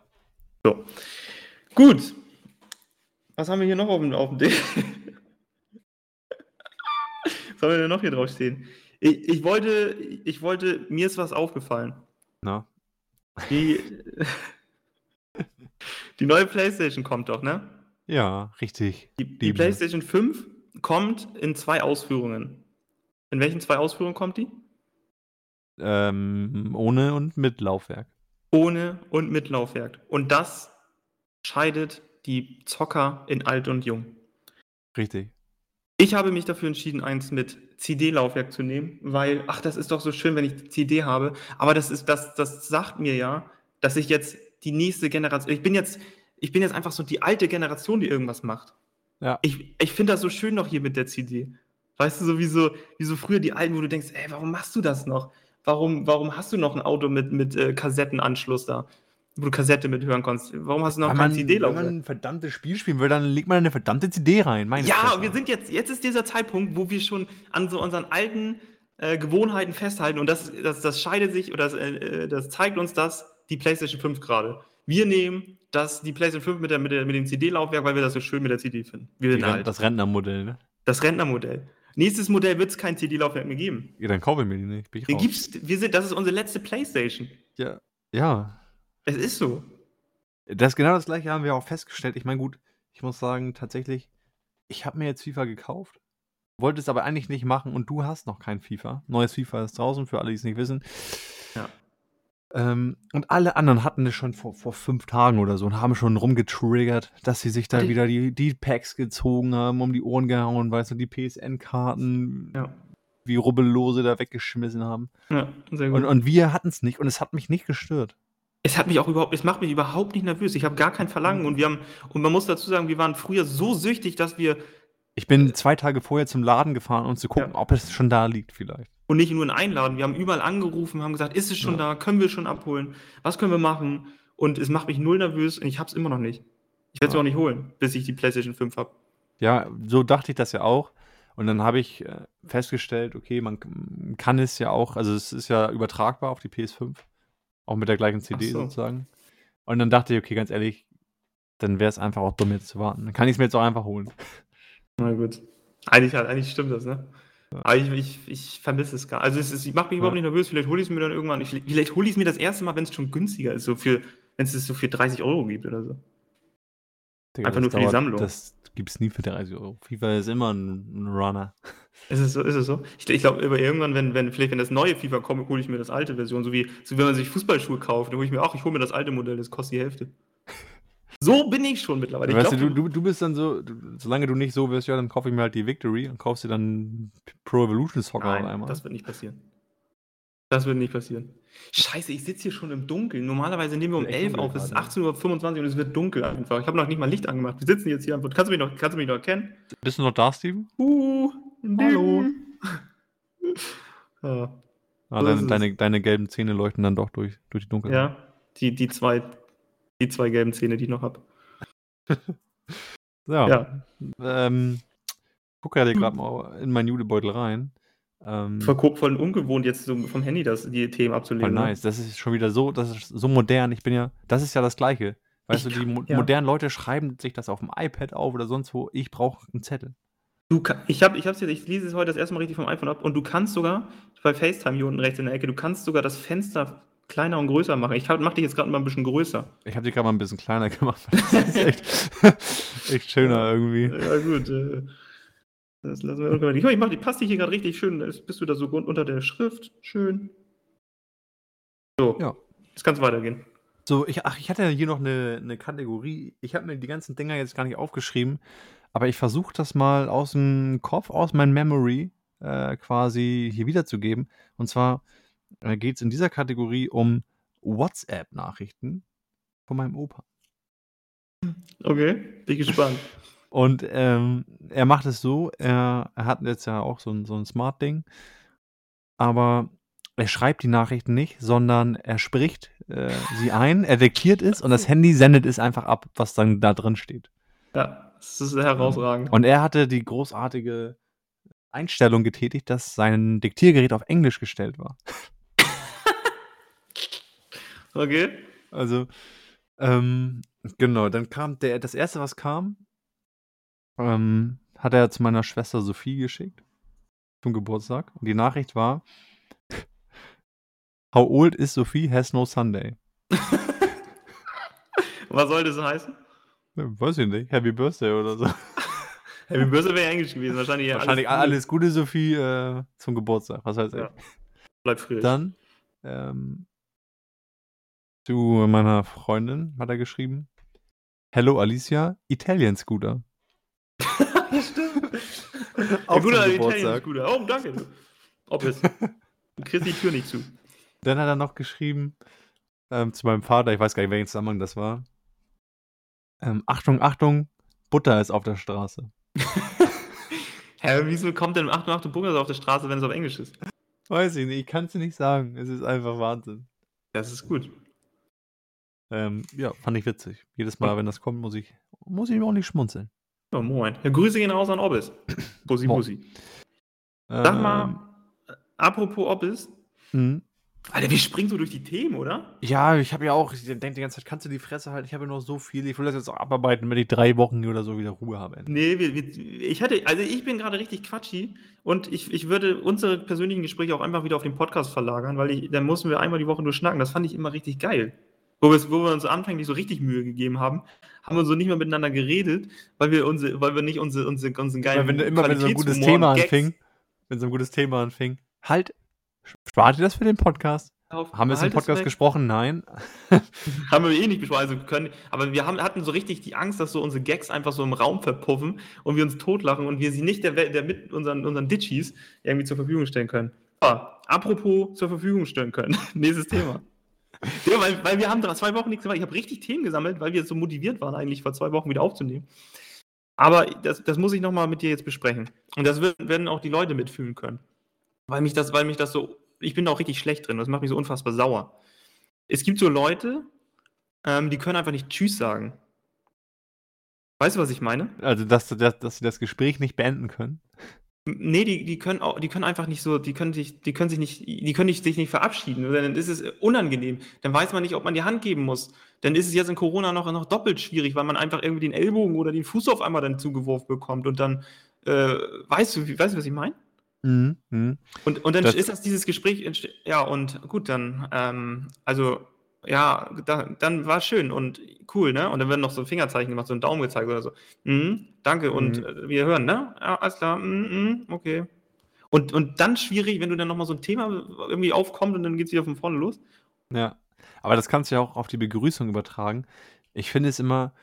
Speaker 1: So. Gut. Was haben wir hier noch auf dem, auf dem Ding? Was haben wir denn noch hier draufstehen? Ich, ich, wollte, ich wollte, mir ist was aufgefallen.
Speaker 2: Na?
Speaker 1: Die, die neue PlayStation kommt doch, ne?
Speaker 2: Ja, richtig.
Speaker 1: Die, die PlayStation 5 kommt in zwei Ausführungen. In welchen zwei Ausführungen kommt die?
Speaker 2: Ähm, ohne und mit Laufwerk.
Speaker 1: Ohne und mit Laufwerk. Und das scheidet die Zocker in alt und jung.
Speaker 2: Richtig.
Speaker 1: Ich habe mich dafür entschieden, eins mit CD-Laufwerk zu nehmen, weil, ach, das ist doch so schön, wenn ich CD habe. Aber das ist, das, das sagt mir ja, dass ich jetzt die nächste Generation, ich bin jetzt, ich bin jetzt einfach so die alte Generation, die irgendwas macht.
Speaker 2: Ja.
Speaker 1: Ich, ich finde das so schön noch hier mit der CD. Weißt du, so wie so, wie so früher die alten, wo du denkst, ey, warum machst du das noch? Warum, warum hast du noch ein Auto mit, mit äh, Kassettenanschluss da? Wo du Kassette mithören kannst. Warum hast du noch keine CD
Speaker 2: laufen? Wenn man ein verdammtes Spiel spielen will, dann legt man eine verdammte CD rein.
Speaker 1: Meine ja, Fresse. wir sind jetzt, jetzt ist dieser Zeitpunkt, wo wir schon an so unseren alten äh, Gewohnheiten festhalten und das, das, das scheidet sich oder das, äh, das zeigt uns das die PlayStation 5 gerade. Wir nehmen das, die PlayStation 5 mit, der, mit, der, mit dem CD-Laufwerk, weil wir das so schön mit der CD finden. Wir
Speaker 2: sind halt. Das Rentnermodell, ne?
Speaker 1: Das Rentnermodell. Nächstes Modell wird es kein CD-Laufwerk mehr geben.
Speaker 2: Ja, dann kaufen wir die nicht.
Speaker 1: Bin ich raus. wir sind, das ist unsere letzte PlayStation.
Speaker 2: Ja. Ja.
Speaker 1: Es ist so.
Speaker 2: Das genau das gleiche haben wir auch festgestellt. Ich meine, gut, ich muss sagen, tatsächlich, ich habe mir jetzt FIFA gekauft, wollte es aber eigentlich nicht machen und du hast noch kein FIFA. Neues FIFA ist draußen, für alle, die es nicht wissen.
Speaker 1: Ja.
Speaker 2: Ähm, und alle anderen hatten es schon vor, vor fünf Tagen oder so und haben schon rumgetriggert, dass sie sich da wieder die, die Packs gezogen haben, um die Ohren gehauen, weißt du, die PSN-Karten,
Speaker 1: ja.
Speaker 2: wie Rubbellose da weggeschmissen haben.
Speaker 1: Ja, sehr gut.
Speaker 2: Und, und wir hatten es nicht und es hat mich nicht gestört.
Speaker 1: Es hat mich auch überhaupt, es macht mich überhaupt nicht nervös. Ich habe gar kein Verlangen und wir haben, und man muss dazu sagen, wir waren früher so süchtig, dass wir.
Speaker 2: Ich bin zwei Tage vorher zum Laden gefahren, um zu gucken, ja. ob es schon da liegt, vielleicht.
Speaker 1: Und nicht nur ein Einladen. Wir haben überall angerufen, haben gesagt, ist es schon ja. da? Können wir schon abholen? Was können wir machen? Und es macht mich null nervös und ich habe es immer noch nicht. Ich werde es ja. auch nicht holen, bis ich die PlayStation 5 habe.
Speaker 2: Ja, so dachte ich das ja auch. Und dann habe ich äh, festgestellt, okay, man kann es ja auch, also es ist ja übertragbar auf die PS5. Auch mit der gleichen CD so. sozusagen. Und dann dachte ich, okay, ganz ehrlich, dann wäre es einfach auch dumm, jetzt zu warten. Dann kann ich es mir jetzt auch einfach holen.
Speaker 1: Na gut. Eigentlich, eigentlich stimmt das, ne? Ja. Aber ich, ich, ich vermisse es gar Also es, es macht mich ja. überhaupt nicht nervös. Vielleicht hole ich es mir dann irgendwann. Ich, vielleicht hole ich es mir das erste Mal, wenn es schon günstiger ist. So für, wenn es es so für 30 Euro gibt oder so.
Speaker 2: Digga, Einfach nur für dauert, die Sammlung. Das gibt es nie für 30 Euro. FIFA ist immer ein, ein Runner.
Speaker 1: Ist es so? Ist es so? Ich, ich glaube, irgendwann, wenn, wenn, vielleicht wenn das neue FIFA kommt, hole ich mir das alte Version. So wie, so wie wenn man sich Fußballschuhe kauft, dann hole ich mir auch, ich hole mir das alte Modell, das kostet die Hälfte. So bin ich schon mittlerweile.
Speaker 2: weißt glaub, du, du, du bist dann so, du, solange du nicht so wirst, ja, dann kaufe ich mir halt die Victory und kaufst dir dann Pro Evolution Soccer
Speaker 1: Nein, einmal. Das wird nicht passieren. Das wird nicht passieren. Scheiße, ich sitze hier schon im Dunkeln. Normalerweise nehmen wir um 11 auf, es ist 18.25 Uhr und es wird dunkel einfach. Ich habe noch nicht mal Licht angemacht. Wir sitzen jetzt hier einfach. Kannst du mich noch, kannst du mich noch erkennen?
Speaker 2: Bist du noch da, Steven?
Speaker 1: Uh, hallo.
Speaker 2: ja. Ah, deine, deine, deine, gelben Zähne leuchten dann doch durch, durch die Dunkelheit.
Speaker 1: Ja, die, die, zwei, die zwei gelben Zähne, die ich noch habe.
Speaker 2: ja. ja. Ähm, guck ja gerade mal in meinen Judebeutel rein.
Speaker 1: Ähm, voll, voll ungewohnt, jetzt so vom Handy das, die Themen abzulegen.
Speaker 2: Voll ne? nice. Ne? Das ist schon wieder so, das ist so modern. Ich bin ja, das ist ja das Gleiche. Weißt ich du, die mo ja. modernen Leute schreiben sich das auf dem iPad auf oder sonst wo. Ich brauche einen Zettel.
Speaker 1: Du, ich habe ich hab's jetzt, ich lese es heute das erste Mal richtig vom iPhone ab und du kannst sogar bei FaceTime hier unten rechts in der Ecke, du kannst sogar das Fenster kleiner und größer machen. Ich mache dich jetzt gerade mal ein bisschen größer.
Speaker 2: Ich habe dich gerade mal ein bisschen kleiner gemacht. Das ist echt, echt schöner irgendwie.
Speaker 1: Ja, gut. Äh, das lassen wir irgendwann. Ich, ich mach, die passt dich hier gerade richtig schön. Bist du da so unter der Schrift? Schön. So. Ja. Jetzt kann es weitergehen.
Speaker 2: So, ich, ach, ich hatte hier noch eine, eine Kategorie. Ich habe mir die ganzen Dinger jetzt gar nicht aufgeschrieben, aber ich versuche das mal aus dem Kopf, aus meinem Memory äh, quasi hier wiederzugeben. Und zwar äh, geht es in dieser Kategorie um WhatsApp-Nachrichten von meinem Opa.
Speaker 1: Okay, bin gespannt.
Speaker 2: Und ähm, er macht es so, er, er hat jetzt ja auch so ein, so ein Smart-Ding aber er schreibt die Nachrichten nicht, sondern er spricht äh, sie ein, er diktiert es und das Handy sendet es einfach ab, was dann da drin steht.
Speaker 1: Ja, das ist herausragend.
Speaker 2: Und er hatte die großartige Einstellung getätigt, dass sein Diktiergerät auf Englisch gestellt war.
Speaker 1: okay.
Speaker 2: Also, ähm, genau, dann kam der, das erste, was kam, ähm, hat er zu meiner Schwester Sophie geschickt zum Geburtstag. Und die Nachricht war, How old is Sophie has no Sunday?
Speaker 1: Was soll das heißen?
Speaker 2: Weiß ich nicht. Happy Birthday oder so.
Speaker 1: Happy Birthday wäre Englisch gewesen. Wahrscheinlich,
Speaker 2: Wahrscheinlich alles, alles Gute, Sophie, äh, zum Geburtstag. Was heißt ja.
Speaker 1: Bleib früh.
Speaker 2: Dann ähm, zu meiner Freundin hat er geschrieben. Hello Alicia, Italian Scooter.
Speaker 1: Stimmt. Auch guter Italian Scooter. Oh, danke. Ob es. Du kriegst die Tür nicht zu.
Speaker 2: Dann hat er noch geschrieben ähm, zu meinem Vater, ich weiß gar nicht, welchen Zusammenhang das war. Ähm, Achtung, Achtung, Butter ist auf der Straße.
Speaker 1: Hä, wieso kommt denn Achtung, Achtung, Butter ist auf der Straße, wenn es auf Englisch ist?
Speaker 2: Weiß ich nicht, ich kann es dir nicht sagen. Es ist einfach Wahnsinn.
Speaker 1: Das ist gut.
Speaker 2: Ähm, ja, fand ich witzig. Jedes Mal, wenn das kommt, muss ich, muss ich auch nicht schmunzeln.
Speaker 1: Oh, moin. Ja, Grüße gehen raus an Obbis. Bussi, Bussi. Sag ähm, mal, apropos Obbis, mhm. Alter, wir springen so durch die Themen, oder?
Speaker 2: Ja, ich habe ja auch, ich denke die ganze Zeit, kannst du die Fresse halten? Ich habe ja noch so viel. Ich will das jetzt auch abarbeiten, wenn ich drei Wochen oder so wieder Ruhe habe.
Speaker 1: Nee, wir, wir, ich hatte, also ich bin gerade richtig quatschi und ich, ich würde unsere persönlichen Gespräche auch einfach wieder auf den Podcast verlagern, weil ich, dann mussten wir einmal die Woche nur schnacken. Das fand ich immer richtig geil. Wo, wo wir uns anfänglich so richtig Mühe gegeben haben, haben wir so nicht mehr miteinander geredet, weil wir, unsere, weil wir nicht unsere, unsere, unseren geilen
Speaker 2: weil wenn, Immer wenn so ein gutes Thema anfing, wenn so ein gutes Thema anfing, halt Spart ihr das für den Podcast? Auf, haben wir es im Podcast gesprochen? Nein.
Speaker 1: haben wir eh nicht besprochen. Also können, aber wir haben, hatten so richtig die Angst, dass so unsere Gags einfach so im Raum verpuffen und wir uns totlachen und wir sie nicht der, der mit unseren, unseren Ditchies irgendwie zur Verfügung stellen können. Ja, apropos zur Verfügung stellen können. Nächstes Thema. Ja, weil, weil wir haben zwei Wochen nichts gemacht. Ich habe richtig Themen gesammelt, weil wir so motiviert waren, eigentlich vor zwei Wochen wieder aufzunehmen. Aber das, das muss ich nochmal mit dir jetzt besprechen. Und das werden auch die Leute mitfühlen können. Weil mich das, weil mich das so, ich bin da auch richtig schlecht drin, das macht mich so unfassbar sauer. Es gibt so Leute, ähm, die können einfach nicht Tschüss sagen. Weißt du, was ich meine?
Speaker 2: Also, dass, dass, dass sie das Gespräch nicht beenden können?
Speaker 1: Nee, die, die können auch, die können einfach nicht so, die können sich, die können sich nicht, die können sich nicht verabschieden. Dann ist es unangenehm. Dann weiß man nicht, ob man die Hand geben muss. Dann ist es jetzt in Corona noch, noch doppelt schwierig, weil man einfach irgendwie den Ellbogen oder den Fuß auf einmal dann zugeworfen bekommt und dann, äh, weißt du, weißt du, was ich meine? Mhm, mhm. Und, und dann das, ist das dieses Gespräch, ja, und gut, dann, ähm, also, ja, da, dann war es schön und cool, ne? Und dann werden noch so Fingerzeichen gemacht, so ein Daumen gezeigt oder so. Mhm, danke, und mhm. Äh, wir hören, ne? Ja, alles klar, mhm, mhm, okay. Und, und dann schwierig, wenn du dann nochmal so ein Thema irgendwie aufkommt und dann geht es wieder von vorne los.
Speaker 2: Ja, aber das kannst du ja auch auf die Begrüßung übertragen. Ich finde es immer,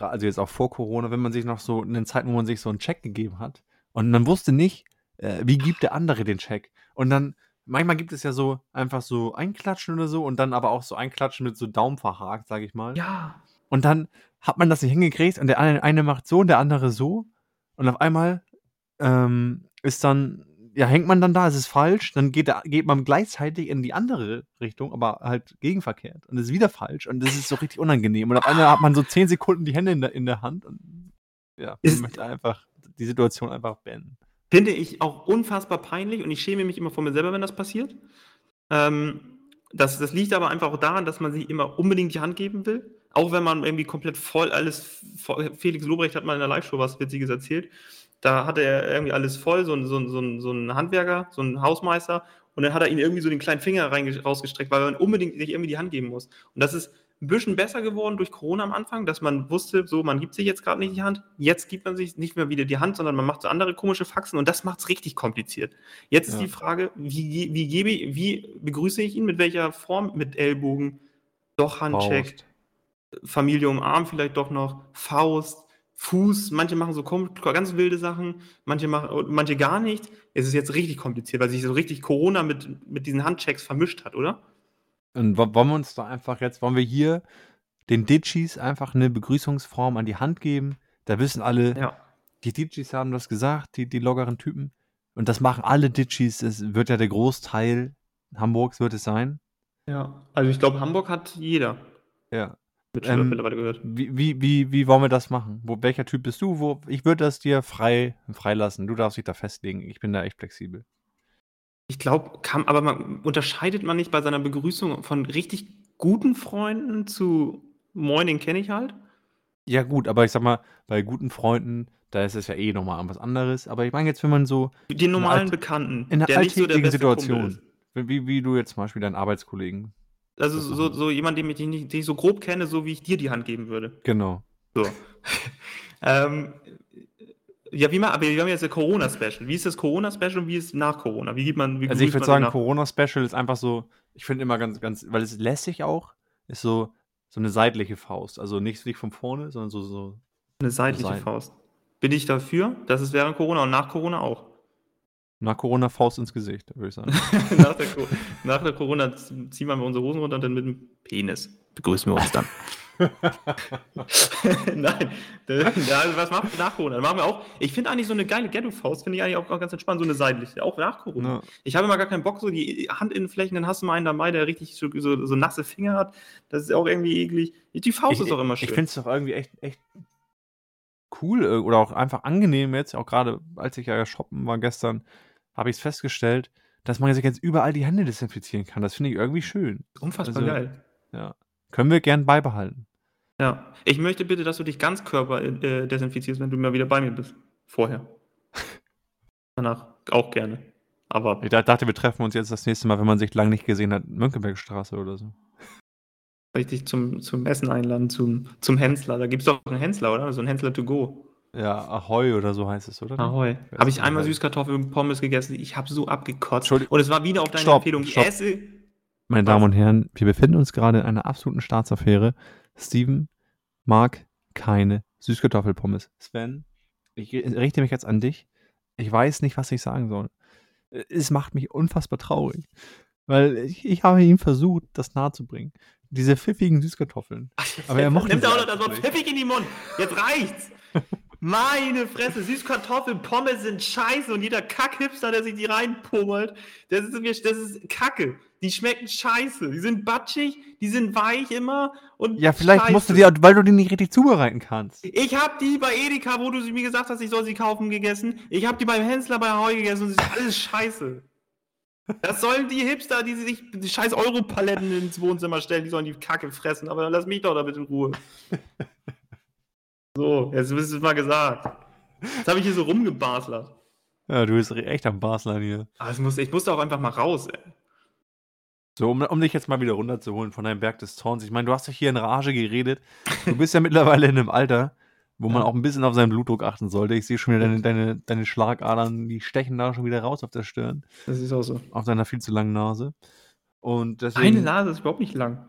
Speaker 2: also jetzt auch vor Corona, wenn man sich noch so in den Zeiten, wo man sich so einen Check gegeben hat und man wusste nicht, äh, wie gibt der andere den Check? Und dann, manchmal gibt es ja so einfach so Einklatschen oder so und dann aber auch so Einklatschen mit so Daumen verhakt, sag ich mal.
Speaker 1: Ja.
Speaker 2: Und dann hat man das nicht hingekriegt und der eine, eine macht so und der andere so. Und auf einmal ähm, ist dann, ja, hängt man dann da, es ist falsch, dann geht, geht man gleichzeitig in die andere Richtung, aber halt gegenverkehrt. Und es ist wieder falsch und das ist so richtig unangenehm. Und auf einmal hat man so zehn Sekunden die Hände in der, in der Hand und ja, ich möchte einfach die Situation einfach beenden.
Speaker 1: Finde ich auch unfassbar peinlich und ich schäme mich immer vor mir selber, wenn das passiert. Ähm, das, das liegt aber einfach auch daran, dass man sich immer unbedingt die Hand geben will. Auch wenn man irgendwie komplett voll alles. Felix Lobrecht hat mal in der Live-Show was Witziges erzählt. Da hatte er irgendwie alles voll, so ein, so, so, so ein Handwerker, so ein Hausmeister. Und dann hat er ihn irgendwie so den kleinen Finger rausgestreckt, weil man unbedingt sich irgendwie die Hand geben muss. Und das ist ein bisschen besser geworden durch Corona am Anfang, dass man wusste, so, man gibt sich jetzt gerade nicht die Hand. Jetzt gibt man sich nicht mehr wieder die Hand, sondern man macht so andere komische Faxen und das macht es richtig kompliziert. Jetzt ja. ist die Frage, wie, wie, gebe, wie begrüße ich ihn, mit welcher Form? Mit Ellbogen, doch Handcheck, Faust. Familie umarmt vielleicht doch noch, Faust, Fuß, manche machen so ganz wilde Sachen, manche machen, manche gar nicht. Es ist jetzt richtig kompliziert, weil sich so richtig Corona mit, mit diesen Handchecks vermischt hat, oder?
Speaker 2: Und wollen wir uns da einfach jetzt, wollen wir hier den Ditchies einfach eine Begrüßungsform an die Hand geben? Da wissen alle,
Speaker 1: Ja.
Speaker 2: die Ditchies haben das gesagt, die, die lockeren Typen. Und das machen alle Ditchies. Es wird ja der Großteil Hamburgs wird es sein.
Speaker 1: Ja, also ich glaube, Hamburg hat jeder.
Speaker 2: Ja. Ähm, mittlerweile gehört. Wie, wie, wie, wie wollen wir das machen? Wo, welcher Typ bist du? Wo, ich würde das dir frei freilassen. Du darfst dich da festlegen. Ich bin da echt flexibel.
Speaker 1: Ich glaube, aber man unterscheidet man nicht bei seiner Begrüßung von richtig guten Freunden zu Moin, den kenne ich halt?
Speaker 2: Ja, gut, aber ich sag mal, bei guten Freunden, da ist es ja eh nochmal was anderes. Aber ich meine jetzt, wenn man so.
Speaker 1: Den normalen Bekannten,
Speaker 2: in einer alltäglichen so Situation, wie, wie du jetzt zum Beispiel deinen Arbeitskollegen.
Speaker 1: Also so, so jemand, den ich, nicht, den ich so grob kenne, so wie ich dir die Hand geben würde.
Speaker 2: Genau.
Speaker 1: So. ähm, ja, wie mal, aber wir haben jetzt ein Corona-Special. Wie ist das Corona-Special und wie ist es nach Corona? Wie gibt man, wie
Speaker 2: Also ich würde sagen, Corona-Special ist einfach so, ich finde immer ganz, ganz, weil es lässig auch, ist so, so eine seitliche Faust. Also nicht, nicht von vorne, sondern so, so.
Speaker 1: Eine seitliche Seiten. Faust. Bin ich dafür, dass es während Corona und nach Corona auch.
Speaker 2: Nach Corona Faust ins Gesicht, würde ich sagen.
Speaker 1: nach, der, nach, der, Corona ziehen wir unsere Hosen runter und dann mit dem Penis begrüßen wir uns dann. Nein, also was machen wir nach Corona? Dann machen wir auch, ich finde eigentlich so eine geile Ghetto-Faust, finde ich eigentlich auch, auch, ganz entspannt, so eine seitliche, auch nach Corona. Ja. Ich habe immer gar keinen Bock, so die Handinnenflächen, dann hast du mal einen dabei, der richtig so, so, so nasse Finger hat. Das ist auch irgendwie eklig. Die Faust ich, ist auch immer schön.
Speaker 2: Ich finde es doch irgendwie echt, echt cool äh, oder auch einfach angenehm jetzt, auch gerade als ich ja shoppen war gestern, habe ich es festgestellt, dass man sich jetzt überall die Hände desinfizieren kann. Das finde ich irgendwie schön.
Speaker 1: Unfassbar also, geil.
Speaker 2: Ja. Können wir gern beibehalten.
Speaker 1: Ja. Ich möchte bitte, dass du dich ganz körper äh, desinfizierst, wenn du mal wieder bei mir bist. Vorher. Danach auch gerne. Aber.
Speaker 2: Ich dachte, wir treffen uns jetzt das nächste Mal, wenn man sich lange nicht gesehen hat, Mönckebergstraße oder so.
Speaker 1: Soll ich dich zum, zum Essen einladen, zum, zum Hensler? Da gibt es doch einen Hensler, oder? So ein Hensler to go.
Speaker 2: Ja, Ahoi oder so heißt es, oder?
Speaker 1: Ahoi. Habe ich einmal Süßkartoffeln und Pommes gegessen. Ich habe so abgekotzt. Und es war wieder auf deine stopp, Empfehlung.
Speaker 2: Stopp. Esse. Meine Damen und Herren, wir befinden uns gerade in einer absoluten Staatsaffäre. Steven mag keine Süßkartoffelpommes. Sven, ich richte mich jetzt an dich. Ich weiß nicht, was ich sagen soll. Es macht mich unfassbar traurig. Weil ich, ich habe ihm versucht, das nahezubringen. Diese pfiffigen Süßkartoffeln.
Speaker 1: Aber er mochte Nimmt auch noch das Wort pfiffig in die Mund. Jetzt reicht's. Meine Fresse, Süßkartoffeln, Pommes sind scheiße und jeder Kackhipster, der sich die reinpummelt, das ist, das ist Kacke. Die schmecken scheiße. Die sind batschig, die sind weich immer und
Speaker 2: Ja, vielleicht scheiße. musst du die, weil du die nicht richtig zubereiten kannst.
Speaker 1: Ich habe die bei Edeka, wo du mir gesagt hast, ich soll sie kaufen, gegessen. Ich habe die beim Hensler bei Heu gegessen und es ist alles scheiße. Das sollen die Hipster, die sich die scheiß Europaletten ins Wohnzimmer stellen, die sollen die Kacke fressen, aber lass mich doch damit in Ruhe. So, jetzt ist es mal gesagt. Jetzt habe ich hier so rumgebaslert.
Speaker 2: Ja, du bist echt am Baslern hier.
Speaker 1: Es muss, ich musste auch einfach mal raus, ey.
Speaker 2: So, um, um dich jetzt mal wieder runterzuholen von deinem Berg des Zorns. Ich meine, du hast dich hier in Rage geredet. Du bist ja mittlerweile in einem Alter, wo man auch ein bisschen auf seinen Blutdruck achten sollte. Ich sehe schon wieder deine, deine, deine Schlagadern, die stechen da schon wieder raus auf der Stirn.
Speaker 1: Das ist auch so.
Speaker 2: Auf deiner viel zu langen Nase. Und
Speaker 1: deswegen, Eine Nase ist überhaupt nicht lang.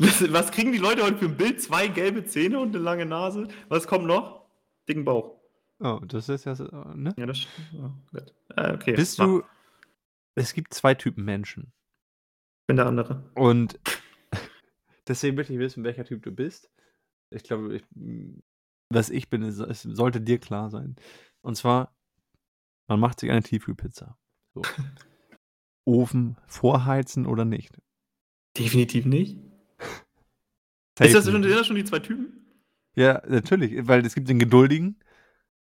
Speaker 1: Was, kriegen die Leute heute für ein Bild? Zwei gelbe Zähne und eine lange Nase. Was kommt noch? Dicken Bauch.
Speaker 2: Oh, das ist ja, ne?
Speaker 1: Ja, das oh, äh, okay.
Speaker 2: Bist du. Es gibt zwei Typen Menschen.
Speaker 1: Ich bin der andere.
Speaker 2: Und deswegen möchte ich wissen, welcher Typ du bist. Ich glaube, ich, was ich bin, es sollte dir klar sein. Und zwar, man macht sich eine Tiefkühlpizza. So. Ofen vorheizen oder nicht?
Speaker 1: Definitiv nicht. Ist das, schon, sind das schon die zwei Typen?
Speaker 2: Ja, natürlich, weil es gibt den Geduldigen,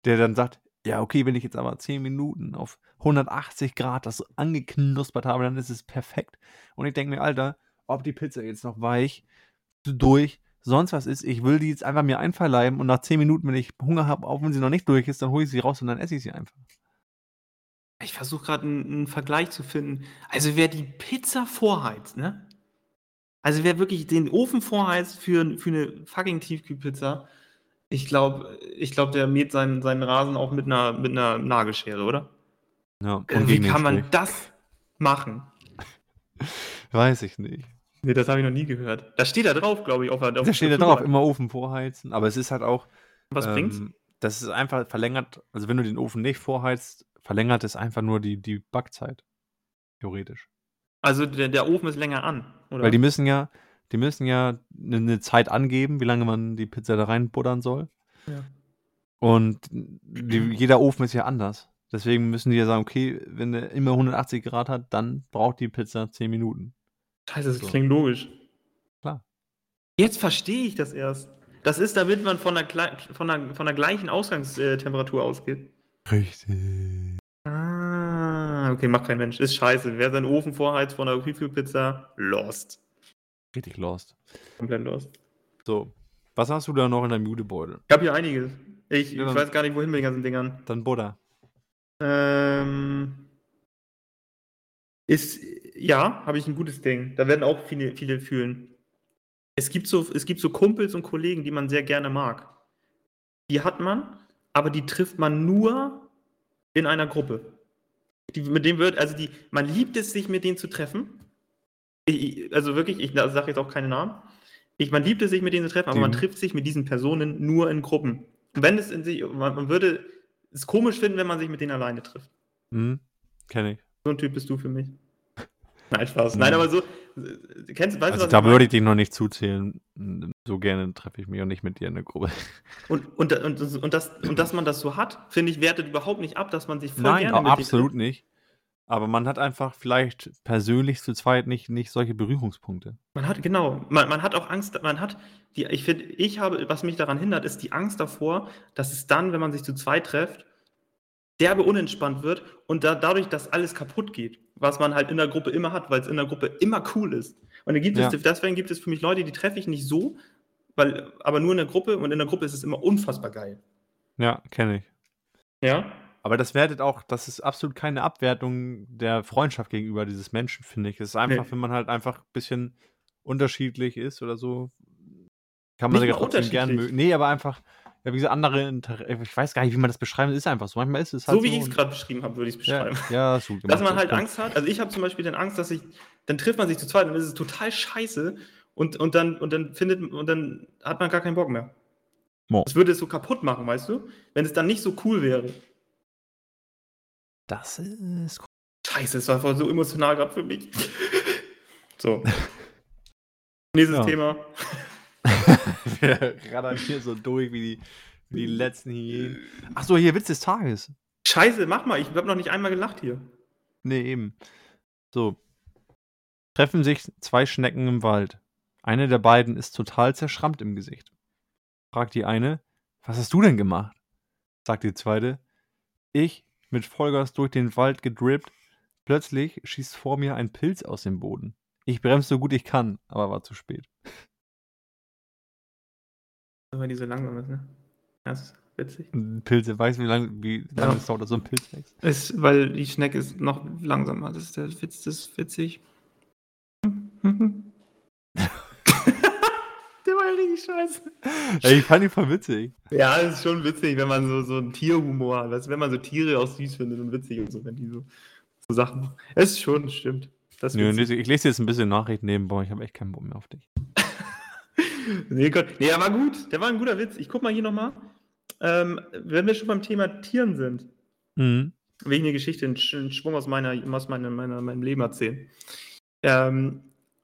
Speaker 2: der dann sagt, ja, okay, wenn ich jetzt aber 10 Minuten auf 180 Grad das angeknuspert habe, dann ist es perfekt. Und ich denke mir, Alter, ob die Pizza jetzt noch weich, durch, sonst was ist, ich will die jetzt einfach mir einverleiben und nach 10 Minuten, wenn ich Hunger habe, auch wenn sie noch nicht durch ist, dann hole ich sie raus und dann esse ich sie einfach.
Speaker 1: Ich versuche gerade einen, einen Vergleich zu finden. Also wer die Pizza vorheizt, ne? Also wer wirklich den Ofen vorheizt für, für eine fucking Tiefkühlpizza, ich glaube, ich glaub, der mäht seinen, seinen Rasen auch mit einer, mit einer Nagelschere, oder?
Speaker 2: Ja,
Speaker 1: äh, Wie kann man das machen?
Speaker 2: Weiß ich nicht.
Speaker 1: Nee, das habe ich noch nie gehört. Das steht da drauf, glaube ich. Auf,
Speaker 2: auf da steht da drauf, immer Ofen vorheizen. Aber es ist halt auch.
Speaker 1: Was ähm, bringt's?
Speaker 2: Das ist einfach verlängert, also wenn du den Ofen nicht vorheizt, verlängert es einfach nur die, die Backzeit. Theoretisch.
Speaker 1: Also der, der Ofen ist länger an,
Speaker 2: oder? Weil die müssen ja, die müssen ja eine ne Zeit angeben, wie lange man die Pizza da reinbuddern soll.
Speaker 1: Ja.
Speaker 2: Und die, jeder Ofen ist ja anders. Deswegen müssen die ja sagen, okay, wenn der immer 180 Grad hat, dann braucht die Pizza 10 Minuten.
Speaker 1: Scheiße, das so. klingt logisch.
Speaker 2: Klar.
Speaker 1: Jetzt verstehe ich das erst. Das ist, damit man von der, von der, von der gleichen Ausgangstemperatur ausgeht.
Speaker 2: Richtig.
Speaker 1: Ah, okay, macht kein Mensch. Ist scheiße. Wer seinen Ofen vorheizt von einer Refill-Pizza, lost.
Speaker 2: Richtig lost.
Speaker 1: Komplett lost.
Speaker 2: So, was hast du da noch in deinem Judebeutel?
Speaker 1: Ich habe hier einiges. Ich, ja, ich weiß gar nicht, wohin mit den ganzen Dingern.
Speaker 2: Dann Buddha.
Speaker 1: Ähm, ist, ja, habe ich ein gutes Ding. Da werden auch viele, viele fühlen. Es gibt, so, es gibt so Kumpels und Kollegen, die man sehr gerne mag. Die hat man, aber die trifft man nur in einer Gruppe. Die, mit dem wird, also die, man liebt es, sich mit denen zu treffen. Ich, also wirklich, ich sage jetzt auch keine Namen. Ich, man liebt es, sich mit denen zu treffen, aber mhm. man trifft sich mit diesen Personen nur in Gruppen. Wenn es in sich, man, man würde es komisch finden, wenn man sich mit denen alleine trifft.
Speaker 2: Mhm. Kenne ich.
Speaker 1: So ein Typ bist du für mich. Nein, Spaß. Nein, aber so,
Speaker 2: kennst, weißt also da würde ich dich noch nicht zuzählen. So gerne treffe ich mich auch nicht mit dir in der Gruppe.
Speaker 1: Und, und, und, und, das, und dass man das so hat, finde ich, wertet überhaupt nicht ab, dass man sich voll
Speaker 2: Nein, gerne mit absolut nicht. Aber man hat einfach vielleicht persönlich zu zweit nicht, nicht solche Berührungspunkte.
Speaker 1: Man hat, genau, man, man hat auch Angst, man hat, die, ich finde, ich habe, was mich daran hindert, ist die Angst davor, dass es dann, wenn man sich zu zweit trifft, derbe unentspannt wird und da, dadurch, dass alles kaputt geht, was man halt in der Gruppe immer hat, weil es in der Gruppe immer cool ist. Und dann gibt ja. es, deswegen gibt es für mich Leute, die treffe ich nicht so, weil, aber nur in der Gruppe und in der Gruppe ist es immer unfassbar geil.
Speaker 2: Ja, kenne ich.
Speaker 1: Ja?
Speaker 2: Aber das wertet auch, das ist absolut keine Abwertung der Freundschaft gegenüber dieses Menschen, finde ich. Es ist einfach, nee. wenn man halt einfach ein bisschen unterschiedlich ist oder so, kann man sich ja trotzdem gerne mögen. Nee, aber einfach, ja, wie gesagt, andere, Inter ich weiß gar nicht, wie man das beschreiben, ist einfach so. Manchmal ist es halt
Speaker 1: so. wie so ich es gerade beschrieben habe, würde ich es beschreiben.
Speaker 2: Ja, ja so
Speaker 1: Dass man halt Angst hat. Also ich habe zum Beispiel dann Angst, dass ich, dann trifft man sich zu zweit und es ist total scheiße und, und, dann, und dann findet, und dann hat man gar keinen Bock mehr. Mo. Das würde es so kaputt machen, weißt du? Wenn es dann nicht so cool wäre.
Speaker 2: Das ist cool.
Speaker 1: Scheiße, das war voll so emotional gerade für mich. so. Nächstes ja. Thema.
Speaker 2: Wir raddern hier so durch wie die, wie die letzten Hyänen. Achso, hier Witz des Tages.
Speaker 1: Scheiße, mach mal. Ich habe noch nicht einmal gelacht hier.
Speaker 2: Nee, eben. So. Treffen sich zwei Schnecken im Wald. Eine der beiden ist total zerschrammt im Gesicht. Fragt die eine, was hast du denn gemacht? Sagt die zweite, ich mit Vollgas durch den Wald gedrippt. Plötzlich schießt vor mir ein Pilz aus dem Boden. Ich bremse so gut ich kann, aber war zu spät.
Speaker 1: Weil die so langsam ist, ne? Das ist witzig.
Speaker 2: Pilze, weißt du, wie lange wie lang ja. es dauert, dass so ein Pilz wächst?
Speaker 1: Ist, weil die Schnecke ist noch langsamer. Das ist der Witz, das ist witzig. Der war ja richtig scheiße.
Speaker 2: Ey, ich fand ihn voll witzig.
Speaker 1: Ja, es ist schon witzig, wenn man so, so einen Tierhumor hat. Weißt, wenn man so Tiere auch süß findet und witzig und so, wenn die so, so Sachen machen. Es ist schon, stimmt.
Speaker 2: Das Nö, ich lese jetzt ein bisschen Nachrichten nebenbei. Ich habe echt keinen Bock mehr auf dich.
Speaker 1: Nee, Gott. nee, der war gut. Der war ein guter Witz. Ich guck mal hier nochmal. Ähm, wenn wir schon beim Thema Tieren sind, mhm. will ich eine Geschichte, einen Schwung aus, meiner, aus meiner, meiner, meinem Leben erzählen. Ähm,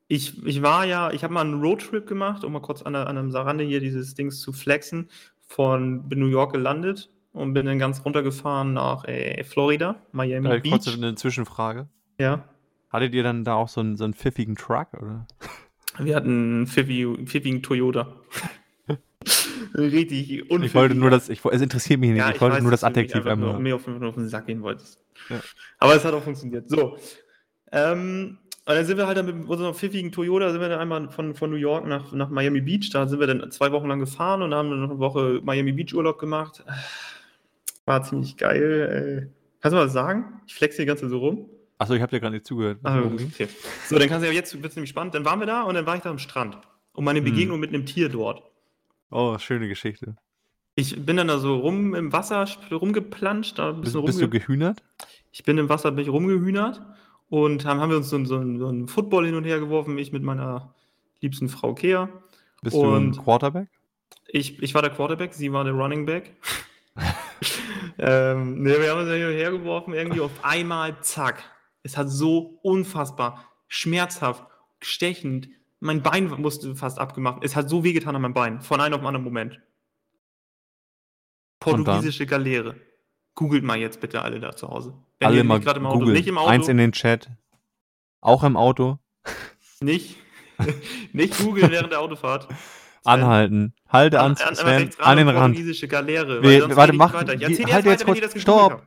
Speaker 1: ich, ich war ja, ich habe mal einen Roadtrip gemacht, um mal kurz an, an einem Sarande hier dieses Dings zu flexen. Von bin New York gelandet und bin dann ganz runtergefahren nach äh, Florida, Miami
Speaker 2: da Beach. Eine Zwischenfrage.
Speaker 1: Ja.
Speaker 2: Hattet ihr dann da auch so einen, so einen pfiffigen Truck, oder?
Speaker 1: Wir hatten einen pfiffigen, Toyota. Richtig
Speaker 2: unpfiffig. Ich wollte nur das, ich, es interessiert mich nicht, ja, ich, ich, wollte weiß, nur das Adjektiv
Speaker 1: einmal. Nur, mir auf, auf den Sack gehen wolltest. Ja. Aber es hat auch funktioniert. So. Ähm, und dann sind wir halt dann mit unserem pfiffigen Toyota, sind wir dann einmal von, von New York nach, nach Miami Beach. Da sind wir dann zwei Wochen lang gefahren und haben dann noch eine Woche Miami Beach Urlaub gemacht. War ziemlich geil. Kannst du mal was sagen? Ich flexe die ganze so rum.
Speaker 2: Achso, ich habe dir gerade nicht zugehört.
Speaker 1: Ach, okay. So, dann kannst du ja jetzt, wird es nämlich spannend. Dann waren wir da und dann war ich da am Strand. Und meine hm. Begegnung hm. mit einem Tier dort.
Speaker 2: Oh, schöne Geschichte.
Speaker 1: Ich bin dann da so rum im Wasser rumgeplanscht. Da
Speaker 2: ein bisschen bist, bist du gehühnert?
Speaker 1: Ich bin im Wasser bin ich rumgehühnert und haben, haben wir uns so, so, so einen Football hin und her geworfen, ich mit meiner liebsten Frau Kea.
Speaker 2: Bist und du ein Quarterback?
Speaker 1: Ich, ich war der Quarterback, sie war der Running Back. ähm, ne, wir haben uns hin und her geworfen, irgendwie auf einmal, zack. Es hat so unfassbar schmerzhaft, stechend, mein Bein musste fast abgemacht. Es hat so wehgetan an meinem Bein, von einem auf den anderen Moment. Portugiesische Galeere. Googelt mal jetzt bitte alle da zu Hause.
Speaker 2: Wenn alle mal gerade im Auto, nicht im Auto. Eins in den Chat. Auch im Auto.
Speaker 1: Nicht, nicht googeln während der Autofahrt.
Speaker 2: Anhalten. Halte an, an, Sven, an den Rand.
Speaker 1: Galeere,
Speaker 2: We warte, mach, halt jetzt kurz, stopp.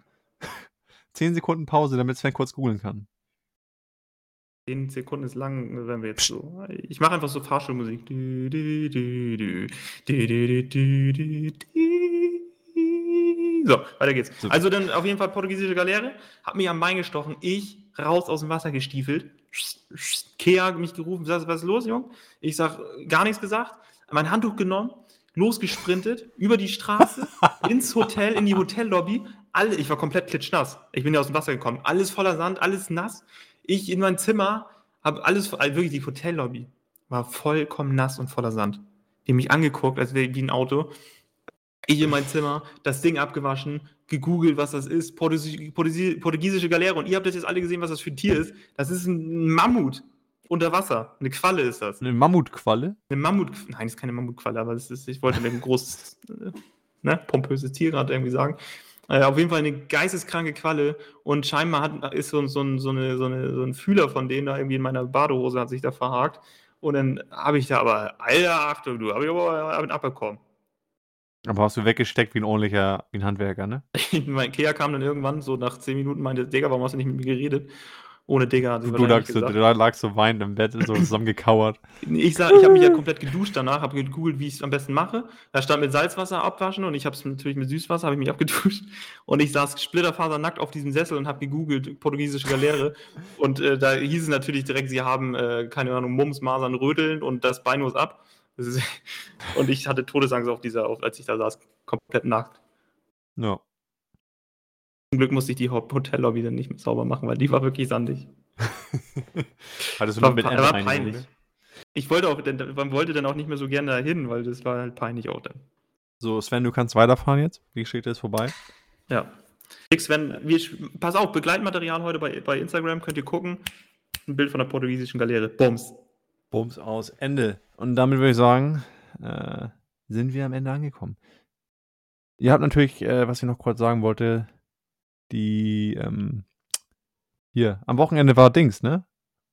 Speaker 2: Zehn Sekunden Pause, damit Sven kurz googeln kann.
Speaker 1: Zehn Sekunden ist lang, wenn wir jetzt so. Ich mache einfach so Fahrschulmusik. So, weiter geht's. Super. Also dann auf jeden Fall portugiesische Galeere, hab mich am Bein gestochen, ich raus aus dem Wasser gestiefelt, Kea mich gerufen, was ist los, Jung? Ich sag, gar nichts gesagt, mein Handtuch genommen, losgesprintet, über die Straße, ins Hotel, in die Hotellobby, alle, ich war komplett klitschnass. Ich bin ja aus dem Wasser gekommen, alles voller Sand, alles nass. Ich in mein Zimmer, habe alles, also wirklich die Hotellobby war vollkommen nass und voller Sand. Die mich angeguckt, als wäre wie ein Auto. Ich in mein Zimmer, das Ding abgewaschen, gegoogelt, was das ist, portugiesische Galeere. Und ihr habt das jetzt alle gesehen, was das für ein Tier ist. Das ist ein Mammut unter Wasser. Eine Qualle ist das.
Speaker 2: Eine Mammutqualle?
Speaker 1: Eine Mammut. Nein, das ist keine Mammutqualle, aber das ist, ich wollte einem großes, äh, ne, pompöses Tier gerade irgendwie sagen. Äh, auf jeden Fall eine geisteskranke Qualle und scheinbar hat, ist so, so, so, eine, so, eine, so ein Fühler von denen da irgendwie in meiner Badehose hat sich da verhakt. Und dann habe ich da aber, Alter, Achtung, du, habe ich aber abbekommen.
Speaker 2: Aber hast du weggesteckt wie ein ordentlicher, wie ein Handwerker, ne?
Speaker 1: mein Ikea kam dann irgendwann so nach 10 Minuten meinte, Digga, warum hast du nicht mit mir geredet? Ohne Digga.
Speaker 2: Du, du, lagst so, du lagst so weinend im Bett, so zusammengekauert.
Speaker 1: ich sag, ich habe mich ja komplett geduscht danach, habe gegoogelt, wie ich es am besten mache. Da stand mit Salzwasser abwaschen und ich habe es natürlich mit Süßwasser, habe ich mich abgeduscht. Und ich saß splitterfasernackt auf diesem Sessel und habe gegoogelt, portugiesische Galeere. und äh, da hieß es natürlich direkt, sie haben, äh, keine Ahnung, Mumps, Masern, Rödeln und das Bein muss ab. Und ich hatte Todesangst auf dieser, als ich da saß, komplett nackt.
Speaker 2: Ja.
Speaker 1: Zum Glück musste ich die Hotellobby dann nicht mehr sauber machen, weil die war wirklich sandig.
Speaker 2: Hattest du noch mit
Speaker 1: war peinlich. Ne? Ich wollte auch, man wollte dann auch nicht mehr so gerne dahin, weil das war halt peinlich auch dann.
Speaker 2: So, Sven, du kannst weiterfahren jetzt. Die Geschichte ist vorbei.
Speaker 1: Ja. Sven, wir, pass auf, Begleitmaterial heute bei, bei Instagram könnt ihr gucken. Ein Bild von der portugiesischen Galeere. Bums.
Speaker 2: Bums aus. Ende. Und damit würde ich sagen, äh, sind wir am Ende angekommen. Ihr habt natürlich, äh, was ich noch kurz sagen wollte, die, ähm, hier, am Wochenende war Dings, ne?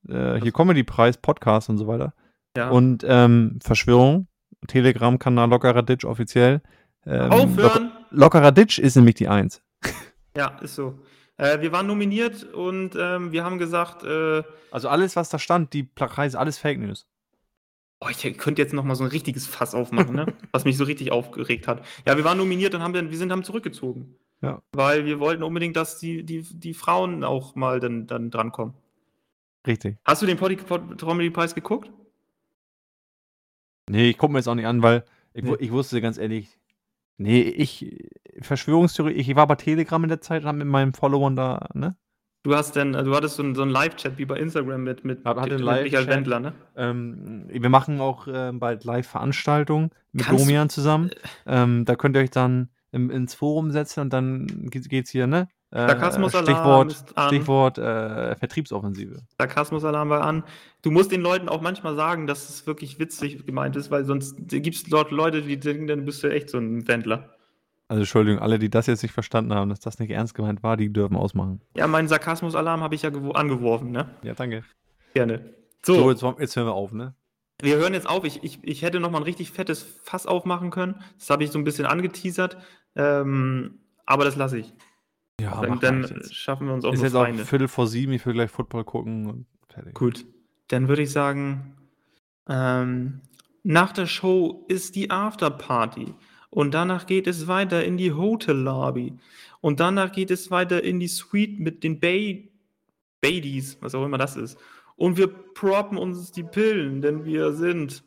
Speaker 2: Äh, hier Comedy-Preis, Podcast und so weiter. Ja. Und ähm, Verschwörung, Telegram-Kanal Lockerer Ditch offiziell.
Speaker 1: Ähm, Aufhören!
Speaker 2: Lockerer Ditch ist nämlich die Eins.
Speaker 1: Ja, ist so. Äh, wir waren nominiert und ähm, wir haben gesagt. Äh,
Speaker 2: also alles, was da stand, die Preise, alles Fake News.
Speaker 1: Oh, ich könnte jetzt noch mal so ein richtiges Fass aufmachen, ne? was mich so richtig aufgeregt hat. Ja, wir waren nominiert und haben dann, wir sind haben zurückgezogen.
Speaker 2: Ja.
Speaker 1: Weil wir wollten unbedingt, dass die, die, die Frauen auch mal dann, dann drankommen.
Speaker 2: Richtig.
Speaker 1: Hast du den Comedy-Preis geguckt?
Speaker 2: Nee, ich gucke mir jetzt auch nicht an, weil ich, nee. ich wusste ganz ehrlich, nee, ich, Verschwörungstheorie, ich war bei Telegram in der Zeit und habe mit meinen Followern da, ne?
Speaker 1: Du hast denn, du hattest so einen, so einen Live-Chat wie bei Instagram mit, mit,
Speaker 2: mit Michael Wendler, ne? Ähm, wir machen auch äh, bald Live-Veranstaltungen mit Kannst Domian zusammen. Ähm, da könnt ihr euch dann im, ins Forum setzen und dann geht, es hier, ne?
Speaker 1: Äh,
Speaker 2: Stichwort, Stichwort äh, Vertriebsoffensive.
Speaker 1: Sarkasmusalarm war an. Du musst den Leuten auch manchmal sagen, dass es wirklich witzig gemeint ist, weil sonst gibt es dort Leute, die denken, dann bist du echt so ein Wendler.
Speaker 2: Also Entschuldigung, alle, die das jetzt nicht verstanden haben, dass das nicht ernst gemeint war, die dürfen ausmachen.
Speaker 1: Ja, meinen Sarkasmusalarm habe ich ja angeworfen, ne?
Speaker 2: Ja, danke.
Speaker 1: Gerne.
Speaker 2: So, so jetzt, jetzt, hören wir auf, ne?
Speaker 1: Wir hören jetzt auf. Ich, ich, ich hätte noch mal ein richtig fettes Fass aufmachen können. Das habe ich so ein bisschen angeteasert. Ähm, aber das lasse ich.
Speaker 2: Ja,
Speaker 1: dann, dann schaffen wir uns auch
Speaker 2: Ist jetzt auch Viertel vor sieben, ich will gleich Football gucken und
Speaker 1: fertig. Gut, dann würde ich sagen, ähm, nach der Show ist die Afterparty. Und danach geht es weiter in die Hotel-Lobby. Und danach geht es weiter in die Suite mit den Bay Badies, was auch immer das ist. Und wir proppen uns die Pillen, denn wir sind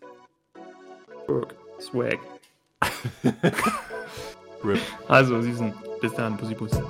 Speaker 1: Swag. also, sie sind bis dann, Pussy Pussy.